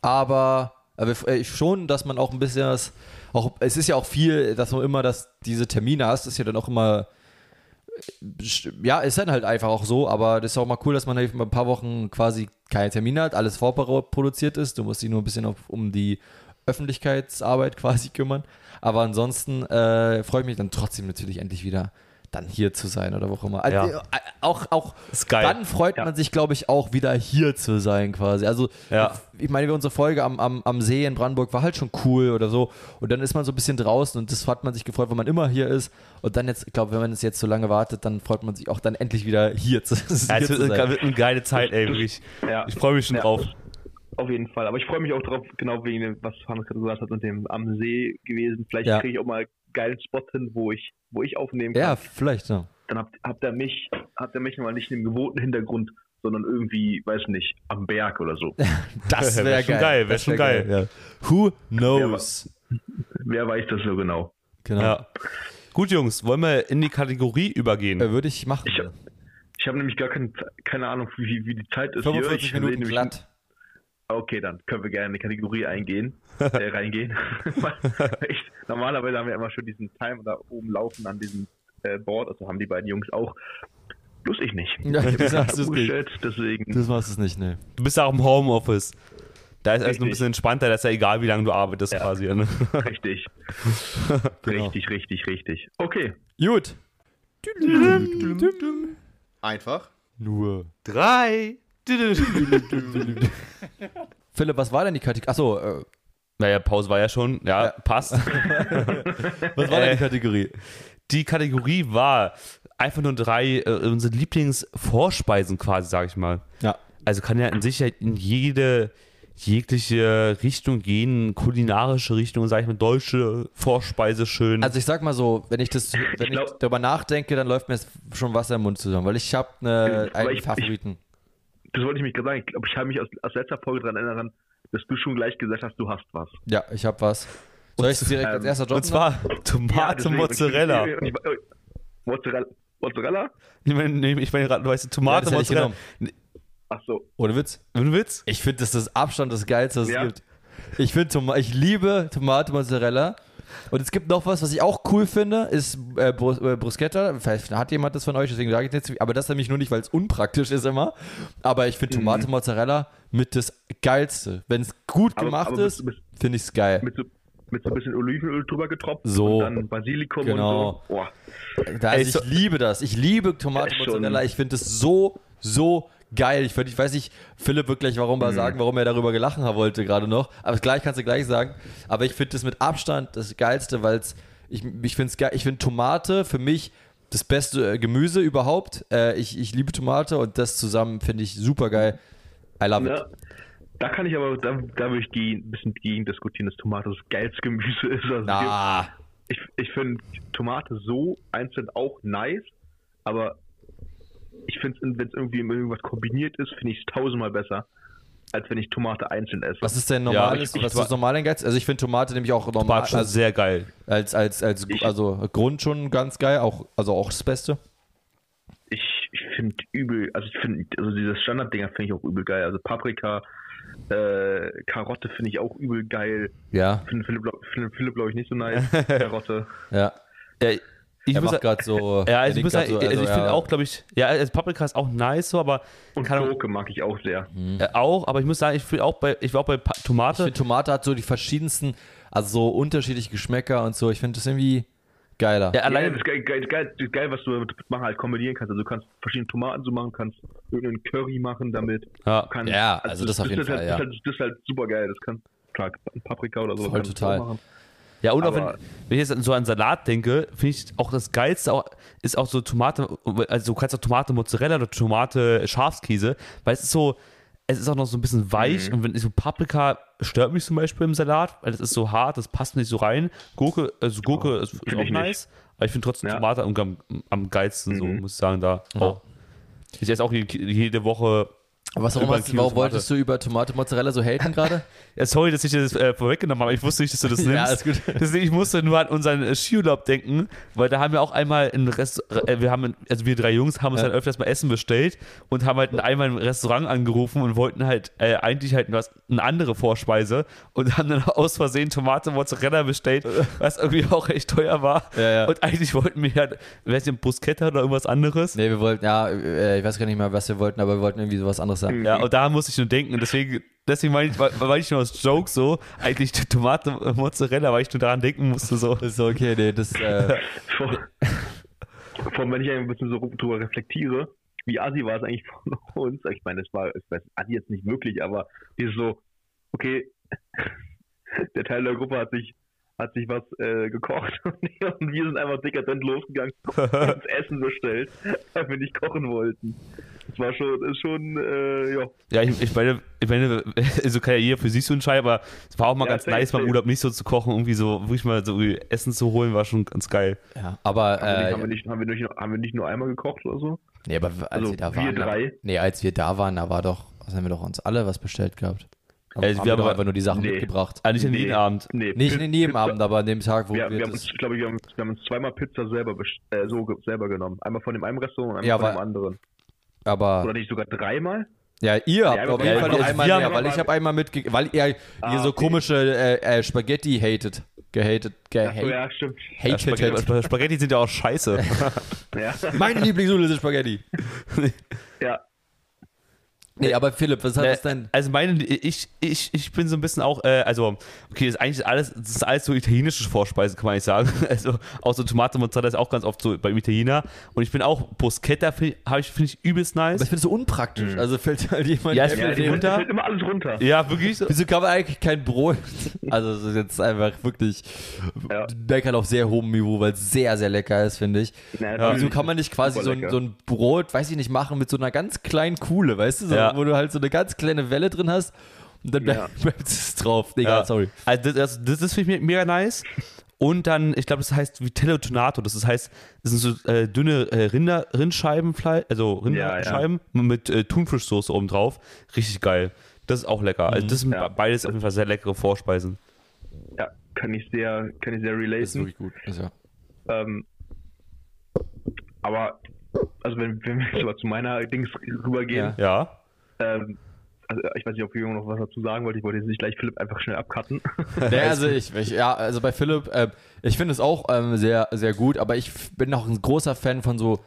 aber, aber äh, schon, dass man auch ein bisschen was, auch, es ist ja auch viel, dass man immer das, diese Termine hast, ist ja dann auch immer, äh, ja, ist dann halt einfach auch so, aber das ist auch mal cool, dass man halt ein paar Wochen quasi keine Termine hat, alles vorproduziert ist, du musst dich nur ein bisschen auf, um die Öffentlichkeitsarbeit quasi kümmern, aber ansonsten äh, freue ich mich dann trotzdem natürlich endlich wieder dann hier zu sein oder wo auch immer. Also, Ja. äh, auch, auch Ist geil. dann freut Ja. man sich, glaube ich, auch wieder hier zu sein quasi. Also Ja. ich meine, unsere Folge am, am, am See in Brandenburg war halt schon cool oder so. Und dann ist man so ein bisschen draußen und das hat man sich gefreut, weil man immer hier ist. Und dann jetzt, ich glaube, wenn man es jetzt so lange wartet, dann freut man sich auch dann endlich wieder hier zu, Ja, hier es zu wird, sein. wird eine geile Zeit, ey, wirklich. ja. Ich freue mich schon Ja. drauf. auf jeden Fall. Aber ich freue mich auch drauf, genau wegen dem, was Hannes gerade gesagt hat, mit dem am See gewesen. Vielleicht Ja. kriege ich auch mal geilen Spot hin, wo ich, wo ich aufnehmen kann. Ja, vielleicht, ja. Dann habt, habt ihr mich, habt ihr mich mal nicht im gewohnten Hintergrund, sondern irgendwie, weiß nicht, am Berg oder so. Das Wär wäre schon geil. geil, wär Das schon geil. ja. Who knows? Wer weiß das so genau? genau. Ja. Gut, Jungs, wollen wir in die Kategorie übergehen? Äh, Würde ich machen. Ich, ich habe nämlich gar keine, keine Ahnung, wie, wie die Zeit ist. 45 hier. Ich Minuten glatt. Okay, dann können wir gerne in die Kategorie eingehen, äh, reingehen. ich, normalerweise haben wir immer schon diesen Timer da oben laufen an diesem äh, Board, also haben die beiden Jungs auch. Bloß ich nicht. Ja, ich das hast umgestellt, deswegen. Das machst du nicht, ne. Du bist ja auch im Homeoffice. Da ist alles nur ein bisschen entspannter, da ist ja egal, wie lange du arbeitest Ja. quasi. Ne? Richtig. Genau. Richtig, richtig, richtig. Okay. Gut. Einfach. Nur. Drei. Philipp, was war denn die Kategorie? Achso, äh, Naja, Pause war ja schon. Ja, Ja. passt. was war denn Äh, die Kategorie? Die Kategorie war einfach nur drei äh, unsere Lieblingsvorspeisen quasi, sag ich mal. Ja. Also kann ja in sich ja in jede jegliche Richtung gehen, kulinarische Richtung, sag ich mal, deutsche Vorspeise schön. Also ich sag mal so, wenn ich das, wenn ich, glaub- darüber nachdenke, dann läuft mir jetzt schon Wasser im Mund zusammen, weil ich habe eine, Weil einen ich- Favoriten. Das wollte ich mich gerade sagen. Ich glaube, ich habe mich aus, aus letzter Folge daran erinnern, dass du schon gleich gesagt hast, du hast was. Ja, ich habe was. Soll ich es direkt als ähm, erster Job und zwar Tomate deswegen- Mozzarella. Ich, ich, ich, Mozzarella? Mozzarella? Ich meine, nee, ich meine gerade, du weißt, Ja, Tomate das ich Mozzarella. Ach so. Ohne Witz. Ohne Witz? Ich finde, das ist das Abstand das Geilste, was Ja. es gibt. Ich finde, ich liebe Tomate Mozzarella. Und es gibt noch was, was ich auch cool finde, ist äh, Brus äh, Bruschetta. Vielleicht hat jemand das von euch, deswegen sage ich jetzt. Aber das nämlich nur nicht, weil es unpraktisch ist immer. Aber ich finde Tomate Mozzarella mit das Geilste. Wenn es gut Aber- gemacht aber ist, finde ich es geil. Mit so, mit so ein bisschen Olivenöl drüber getropft. So. Und dann Basilikum Genau. und so. Boah. Da, Ey, also so- ich liebe das. Ich liebe Tomate. Mozzarella. Ich finde es so, so geil. Ich, ich weiß nicht, Philipp wird gleich warum Mhm. sagen, warum er darüber gelachen haben wollte gerade noch. Aber gleich kannst du gleich sagen. Aber ich finde das mit Abstand das Geilste, weil es, ich, ich finde es geil. Ich finde Tomate für mich das beste äh, Gemüse überhaupt. Äh, ich, ich liebe Tomate und das zusammen finde ich super geil. I love Ja. it. Da kann ich aber, da, da würde ich ein bisschen gegen diskutieren, dass Tomate das geilste Gemüse ist. Also Na, Ich, ich finde Tomate so einzeln auch nice, aber ich finde es, wenn es irgendwie mit irgendwas kombiniert ist, finde ich es tausendmal besser, als wenn ich Tomate einzeln esse. was ist denn Ja, normales? ich- ich was ist normal denn Geiz? Also ich finde Tomate nämlich auch normal. Tomate schon Also, sehr geil. als, als, als, Ich- also Grund schon ganz geil, auch, also auch das Beste. Ich, ich finde übel, also ich finde, also diese Standarddinger finde ich auch übel geil. Also Paprika, äh, Karotte finde ich auch übel geil. Ja, Finde Philipp, Philipp, Philipp glaube ich, nicht so nice. Karotte. ja. Ja, ich er muss, macht gerade so. ja, also ich, muss grad sagen, so, also ich finde ja. auch, glaube ich, ja, also Paprika ist auch nice so, aber Und. Gurke mag ich auch sehr. äh, auch, aber ich muss sagen, ich finde auch bei, ich war auch bei Pa- Ich Tomate, finde, Tomate hat so die verschiedensten, also so unterschiedliche Geschmäcker und so. Ich finde das irgendwie geiler. ja, Ja, alleine, das ist geil, geil, geil, das ist geil, was du damit machen halt kombinieren kannst. Also du kannst verschiedene Tomaten so machen, kannst irgendeinen Curry machen damit. ja, Kannst, Ja, also das auf jeden ist Fall, halt, ja. Das ist, halt, das ist halt super geil. Das kannst klar, Paprika oder so. Voll total. Ja, und auch wenn, wenn ich jetzt so an Salat denke, finde ich auch das Geilste auch, ist auch so Tomate, also du kannst auch Tomate Mozzarella oder Tomate Schafskäse, weil es ist so, es ist auch noch so ein bisschen weich Mhm. und wenn so Paprika stört mich zum Beispiel im Salat, weil das ist so hart, das passt nicht so rein. Gurke, also Gurke ist, ist find auch ich nicht. nice, aber ich finde trotzdem Ja. Tomate am, am, geilsten, so Mhm. muss ich sagen, da auch. Ich esse auch jede, Woche was, hast, Kilo warum wolltest du über Tomate Mozzarella so haten gerade? Ja, sorry, dass ich das äh, vorweggenommen habe. Ich wusste nicht, dass du das nimmst. Ja, alles gut. Deswegen, ich musste nur an unseren äh, Skiurlaub denken, weil da haben wir auch einmal ein Rest, äh, wir haben, also wir drei Jungs haben uns Ja. halt öfters mal Essen bestellt und haben halt einmal ein Restaurant angerufen und wollten halt äh, eigentlich halt was, eine andere Vorspeise und haben dann aus Versehen Tomate Mozzarella bestellt, was irgendwie auch echt teuer war. Ja, ja. Und eigentlich wollten wir ja, weiß nicht, Bruschetta oder irgendwas anderes. Nee, wir wollten, ja, äh, ich weiß gar nicht mehr, was wir wollten, aber wir wollten irgendwie sowas anderes sagen. Ja, und da musste ich nur denken. Und deswegen, deswegen meine ich, weil, weil ich nur als Joke so, eigentlich die Tomate Mozzarella, weil ich nur daran denken musste so. Das ist okay, nee, das, äh, Vor, vor allem, wenn ich ein bisschen so drüber reflektiere, wie assi war es eigentlich von uns? Ich meine, das war, ich weiß, assi jetzt nicht wirklich, aber dieses so, okay, der Teil der Gruppe hat sich hat sich was äh, gekocht und wir sind einfach dekadent losgegangen und uns Essen bestellt, weil wir nicht kochen wollten. Das war schon, ist schon, äh, ja. Ja, ich, ich meine, ich meine, also kann ja jeder für sich so entscheiden, aber es war auch mal Ja, ganz nice, beim. Urlaub nicht so zu kochen, irgendwie so, wirklich mal so Essen zu holen, war schon ganz geil. Ja, aber, Haben, wir nicht, äh, haben, wir nicht, haben, wir nicht, haben wir nicht nur einmal gekocht oder so? nee, aber als Also, wir da wir waren, da- drei? nee, als wir da waren, da war doch, was haben wir doch uns alle was bestellt gehabt? Also, haben wir haben einfach nur die Sachen Nee. mitgebracht. Eigentlich an Nee. jeden Abend. Nee, Nicht in jedem Abend, aber an dem Tag, wo Wir, wir, wir, haben uns, ich glaube, wir haben, wir haben uns zweimal Pizza selber äh, so ge- selber genommen. Einmal von dem einen Restaurant und einmal Ja, von dem anderen. aber Oder nicht sogar dreimal? Ja, ihr habt auf jeden wir- Fall noch wir- einmal mehr, weil ich habe einmal mitge... Weil ihr, ihr Ah, so okay. komische äh, äh, Spaghetti hatet. Gehatet. So, Gehatet. ja, stimmt. Ja, hated. Spaghetti, Spaghetti sind ja auch scheiße. Ja. Meine Lieblingsnudel ist Spaghetti. ja. Nee, aber Philipp, was hat das denn? Also meine, ich, ich, ich bin so ein bisschen auch, äh, also, okay, das ist eigentlich alles, das ist alles so italienische Vorspeisen, kann man nicht sagen. Also auch so Tomate Mozzarella ist auch ganz oft so beim Italiener. Und ich bin auch, Bruschetta finde ich, finde ich übelst Aber ich nice. finde es so unpraktisch. Also fällt halt jemand. Ja, es Ja, fällt die runter. fällt immer alles runter. Ja, wirklich so. Wieso kann man eigentlich kein Brot? Also, das ist jetzt einfach wirklich. Ja. Meckern auf sehr hohem Niveau, weil es sehr, sehr lecker ist, finde ich. Na, Wieso kann man nicht quasi so ein, lecker. so ein Brot, weiß ich nicht, machen mit so einer ganz kleinen Kuhle, weißt du? So, Ja. Wo du halt so eine ganz kleine Welle drin hast und dann Ja. bleibt es drauf. Egal, Ja. sorry. Also das, das, das, finde ich me- mega nice. Und dann, ich glaube, das heißt Vitello Tonato. Das heißt, das sind so äh, dünne äh, Rinder, Rindscheibenfleisch, also Rinderscheiben mit äh, Thunfischsoße oben drauf. Richtig geil. Das ist auch lecker. Also das sind Ja. beides auf jeden Fall sehr leckere Vorspeisen. Ja, kann ich sehr, kann ich sehr Das ist relaten. wirklich gut. Ja. Ähm, aber, also wenn, wenn wir jetzt mal zu meiner Dings rübergehen, Ja. Ähm, also ich weiß nicht, ob Jürgen noch was dazu sagen wollte, ich wollte jetzt nicht gleich Philipp einfach schnell abcutten. Nee, also ich, ich, ja, also bei Philipp, äh, ich finde es auch ähm, sehr, sehr gut, aber ich bin auch ein großer Fan von so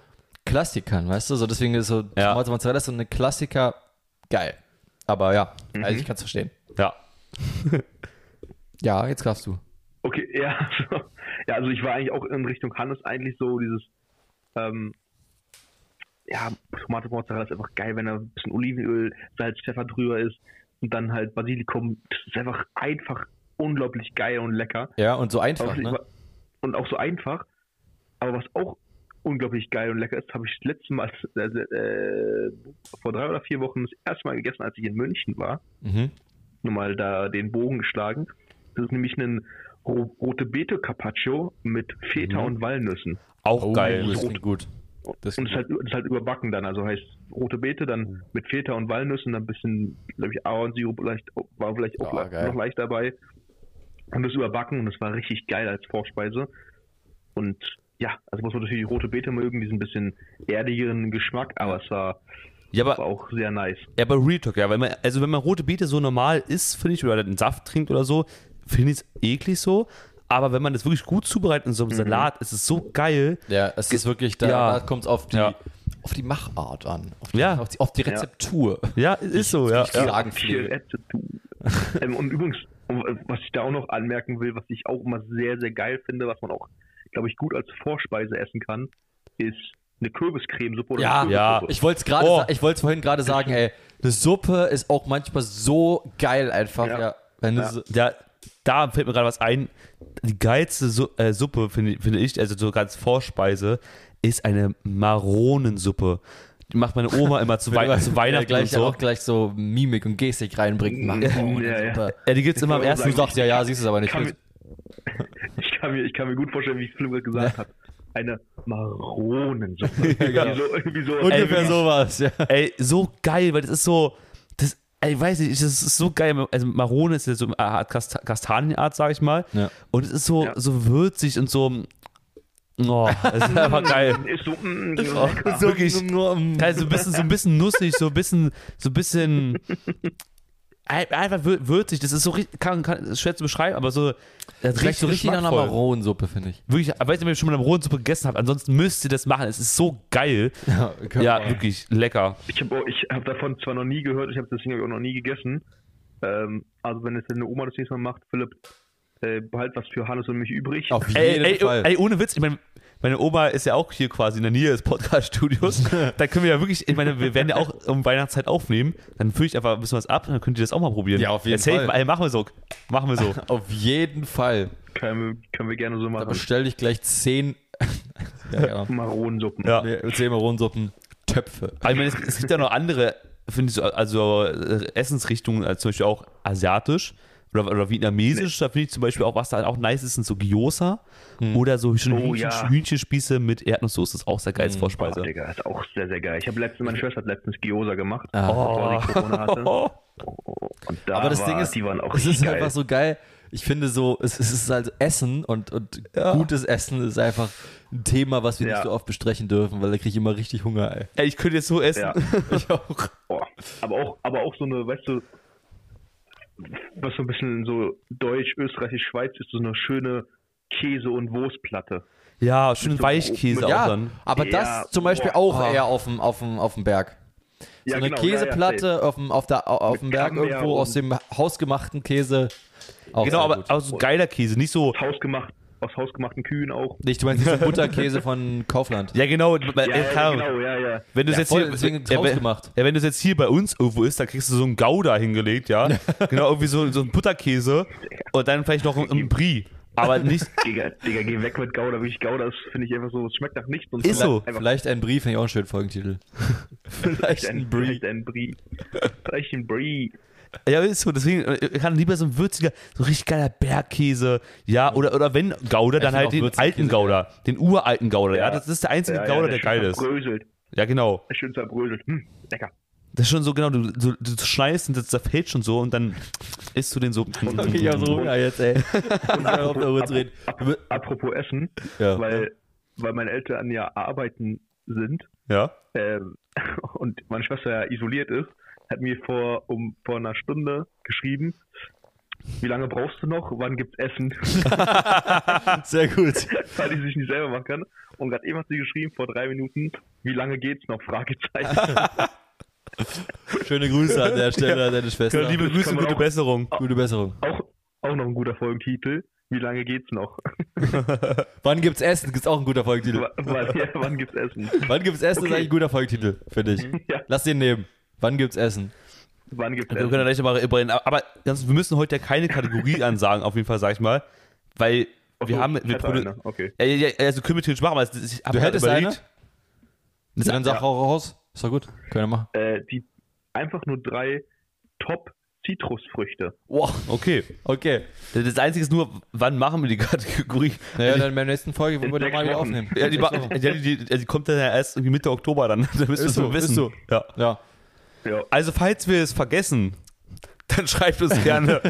Klassikern, weißt du? So deswegen ist so Ja. Tomate Mozzarella ist so eine Klassiker geil. Aber ja, Mhm. also ich kann es verstehen. Ja. Ja, jetzt darfst du. Okay, ja, ja, also ich war eigentlich auch in Richtung Hannes eigentlich so dieses, ähm, ja, Tomate Mozzarella ist einfach geil, wenn da ein bisschen Olivenöl, Salz, Pfeffer drüber ist und dann halt Basilikum. Das ist einfach einfach unglaublich geil und lecker. Ja, und so einfach, Auch- ne? Und auch so einfach. Aber was auch unglaublich geil und lecker ist, habe ich das letzte Mal, äh, äh, vor drei oder vier Wochen das erste Mal gegessen, als ich in München war. Mhm. Nur mal da den Bogen geschlagen. Das ist nämlich ein ro rote Beete Carpaccio mit Feta Mhm. und Walnüssen. Auch Oh, geil. das klingt gut. Das Und es halt, ist halt überbacken dann. Also heißt rote Beete dann mit Feta und Walnüssen, dann ein bisschen, glaube ich, Ahornsirup vielleicht, war vielleicht auch geil. noch leicht dabei. Und das überbacken und das war richtig geil als Vorspeise. Und ja, also muss man natürlich die rote Beete mögen, diesen bisschen erdigeren Geschmack, aber es war, Ja, war aber, auch sehr nice. ja, aber Real Talk, ja, wenn man, also wenn man rote Beete so normal isst, finde ich, oder den Saft trinkt oder so, finde ich es eklig so. Aber wenn man das wirklich gut zubereitet in so einem Mhm. Salat, ist es so geil. Ja, es ist wirklich, da, Ja. da kommt es auf die, Ja. auf die Machart an. Auf die, Ja. auf die, auf die Rezeptur. Ja, ist so, ja. ich ja. sagen Viel pflege. Rezeptur. ähm, und übrigens, was ich da auch noch anmerken will, was ich auch immer sehr, sehr geil finde, was man auch, glaube ich, gut als Vorspeise essen kann, ist eine Kürbiscremesuppe oder Ja, eine ja. Ich wollte es gerade, Oh. ich wollte vorhin gerade sagen, ey, eine Suppe ist auch manchmal so geil einfach, ja. Ja. wenn du Ja. so, Ja, da fällt mir gerade was ein. Die geilste Su äh, Suppe, finde finde ich, also so ganz Vorspeise, ist eine Maronensuppe. Die macht meine Oma immer zu, Wei zu Weihnachten gleich und so. auch gleich so Mimik und Gestik reinbringt. Mach, Ja, ja, ja. Ja, die gibt es immer am Ich ersten Du sagst ja, ja, siehst es aber nicht. kann mir, ich, kann mir, ich kann mir gut vorstellen, wie Philipp gerade gesagt hat. Eine Maronensuppe. genau. Wie so, irgendwie so, Ungefähr Ey, sowas, ja. Ey, so geil, weil das ist so. Ich weiß nicht, das ist so geil. Also Marone ist ja so eine Art Kast Kastanienart, sag ich mal. Ja. Und es ist so, Ja. so würzig und so. Oh, das ist einfach geil. Ist so, mm, Oh, wirklich. nur, um, Ja, so ein bisschen, so ein bisschen nussig, so ein bisschen, so ein bisschen. ein- Einfach wür- würzig, das ist so richtig, kann, kann, ist schwer zu beschreiben, aber so. Das Schmeckt so richtig nach einer. Maronensuppe, finde ich. Wirklich, ich weiß nicht, ob ihr schon mal eine Maronensuppe gegessen habt, ansonsten müsst ihr das machen, es ist so geil. Ja, Ja, wirklich lecker. Ich habe ich hab davon zwar noch nie gehört, ich habe das Ding auch noch nie gegessen. Ähm, also wenn es deine Oma das nächste Mal macht, Philipp, äh, behalt was für Hannes und mich übrig. Auf Ey, jeden ey, Fall. ey, ohne Witz, ich meine, meine Oma ist ja auch hier quasi in der Nähe des Podcast-Studios. da können wir ja wirklich, ich meine, wir werden ja auch um Weihnachtszeit aufnehmen. Dann fülle ich einfach ein bisschen was ab und dann könnt ihr das auch mal probieren. Ja, auf jeden Erzählt Fall. Mal, ey, machen wir so. Machen wir so. Auf jeden Fall. Können wir, können wir gerne so Da machen. bestell dich gleich zehn ja, ja. Maronensuppen. Ja. Zehn Maronensuppen. Töpfe. Aber ich meine, es, es gibt ja noch andere, finde ich, so, also Essensrichtungen, als zum Beispiel auch asiatisch oder, oder vietnamesisch. Da finde ich zum Beispiel auch, was da auch nice ist, sind so Gyoza oder so Oh, Hühnchen, ja. Hühnchenspieße mit Erdnusssoße. Das ist auch sehr geil als Oh, Vorspeise. Digga, ist auch sehr, sehr geil. Ich habe letztens, meine Schwester hat letztens Gyoza gemacht, Ah. bevor sie Corona hatte. Oh. Da Aber das war, Ding ist, die waren auch es ist richtig geil. einfach so geil. Ich finde so, es, es ist halt Essen und, und Ja. gutes Essen ist einfach ein Thema, was wir Ja. nicht so oft besprechen dürfen, weil da kriege ich immer richtig Hunger, ey. Ey, ich könnte jetzt so essen. Ja. Ich auch. Boah. Aber auch, aber auch so eine, weißt du, was so ein bisschen so Deutsch, Österreichisch, Schweiz ist, so eine schöne Käse- und Wurstplatte. Ja, schön so Weichkäse auch Ja, dann. aber Ja, das zum Beispiel boah. auch Ah. eher auf dem, auf dem, auf dem Berg. So Ja, eine genau, ja, ja, Käseplatte auf dem, auf, der, auf dem Berg irgendwo aus dem hausgemachten Käse. Auch Genau, aber, gut. aber so geiler Käse, nicht so. Aus, hausgemacht, aus hausgemachten Kühen auch. Nicht, du meinst so Butterkäse von Kaufland. Ja, genau. Ja, ja, genau, ja, ja. Wenn du es Ja, jetzt voll, hier, deswegen ja, hausgemacht. ja, wenn du es jetzt hier bei uns irgendwo ist, dann kriegst du so einen Gouda hingelegt, ja. genau, irgendwie so, so einen Butterkäse und dann vielleicht noch einen, einen Brie. Aber nicht. Digga, Digga, geh weg mit Gouda, wirklich Gouda, das finde ich einfach so, es schmeckt nach nichts. Und Ist so. Vielleicht ein Brief, finde ich auch einen schönen Folgentitel. vielleicht ein Brie. Vielleicht ein Brie. Vielleicht ein Brie. Ja, ist so. Deswegen äh, ich kann lieber so ein würziger, so richtig geiler Bergkäse. Ja, oder, oder wenn Gouda, dann halt den alten Gouda. Den uralten Gouda. Ja, Ja. das ist der einzige Ja, Gouda, ja, der schön geil ist. Verbröselt. Ja, genau. Schön zerbröselt. Hm, lecker. Das ist schon so, genau, du, du, du schneidest und das zerfällt schon so und dann isst du den so. Ich habe so Hunger jetzt, ey. Apropos Essen, Ja. weil, weil meine Eltern ja arbeiten sind Ja. ähm, und meine Schwester ja isoliert ist, hat mir vor, um, vor einer Stunde geschrieben, wie lange brauchst du noch? Wann gibt's Essen? Sehr gut. weil die sich nicht selber machen kann. Und gerade eben hat sie geschrieben, vor drei Minuten, wie lange geht's noch? Fragezeichen. Schöne Grüße an der Stelle an deine Schwester. Ja, liebe Grüße gute auch- Besserung. Gute Besserung. auch, auch noch ein guter Folgentitel. Wie lange geht's noch? Wann gibt's Essen? Gibt's auch ein guter Folgentitel. W- wann, ja, wann gibt's Essen? Wann gibt's Essen ist Okay. eigentlich ein guter Folgentitel, finde ich. Ja, Lass den nehmen. Wann gibt's Essen? wann gibt's Wir Essen? können gleich mal über den, aber ganz, wir müssen heute ja keine Kategorie ansagen, auf jeden Fall, sag ich mal. Weil Ach wir so, haben. Wir eine. Okay. ja, ja, ja, also können wir theoretisch machen, aber es- ich hab Du grad hättest überlegt. eine? Das dann sag Ja. auch raus. Ist doch gut. Können wir machen. Äh, die einfach nur drei Top-Zitrusfrüchte. Wow. Okay. Okay. Das das Einzige ist nur, wann machen wir die Kategorie? Naja, dann in der nächsten Folge, wo wir sechs nochmal wieder aufnehmen. Ja, die, die, die, die kommt dann ja erst irgendwie Mitte Oktober dann. Da müssen wir so wissen. ist so. Ja. Ja. Ja. Also, falls wir es vergessen, dann schreibt uns gerne.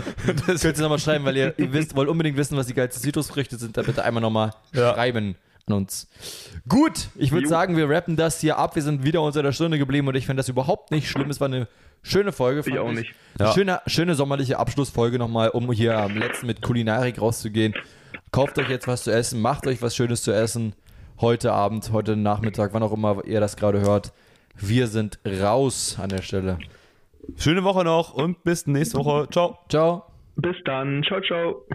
Das könnt ihr nochmal schreiben, weil ihr, ihr wisst, wollt unbedingt wissen, was die geilsten Zitrusfrüchte sind. Da bitte einmal nochmal Ja. schreiben an uns. Gut, ich würde sagen, wir rappen das hier ab. Wir sind wieder unter der Stunde geblieben und ich finde das überhaupt nicht schlimm. Es war eine schöne Folge. Ich auch nicht. Ja. Schöne, schöne sommerliche Abschlussfolge nochmal, um hier am letzten mit Kulinarik rauszugehen. Kauft euch jetzt was zu essen, macht euch was Schönes zu essen. Heute Abend, heute Nachmittag, wann auch immer ihr das gerade hört. Wir sind raus an der Stelle. Schöne Woche noch und bis nächste Woche. Ciao. Ciao. Bis dann. Ciao, ciao.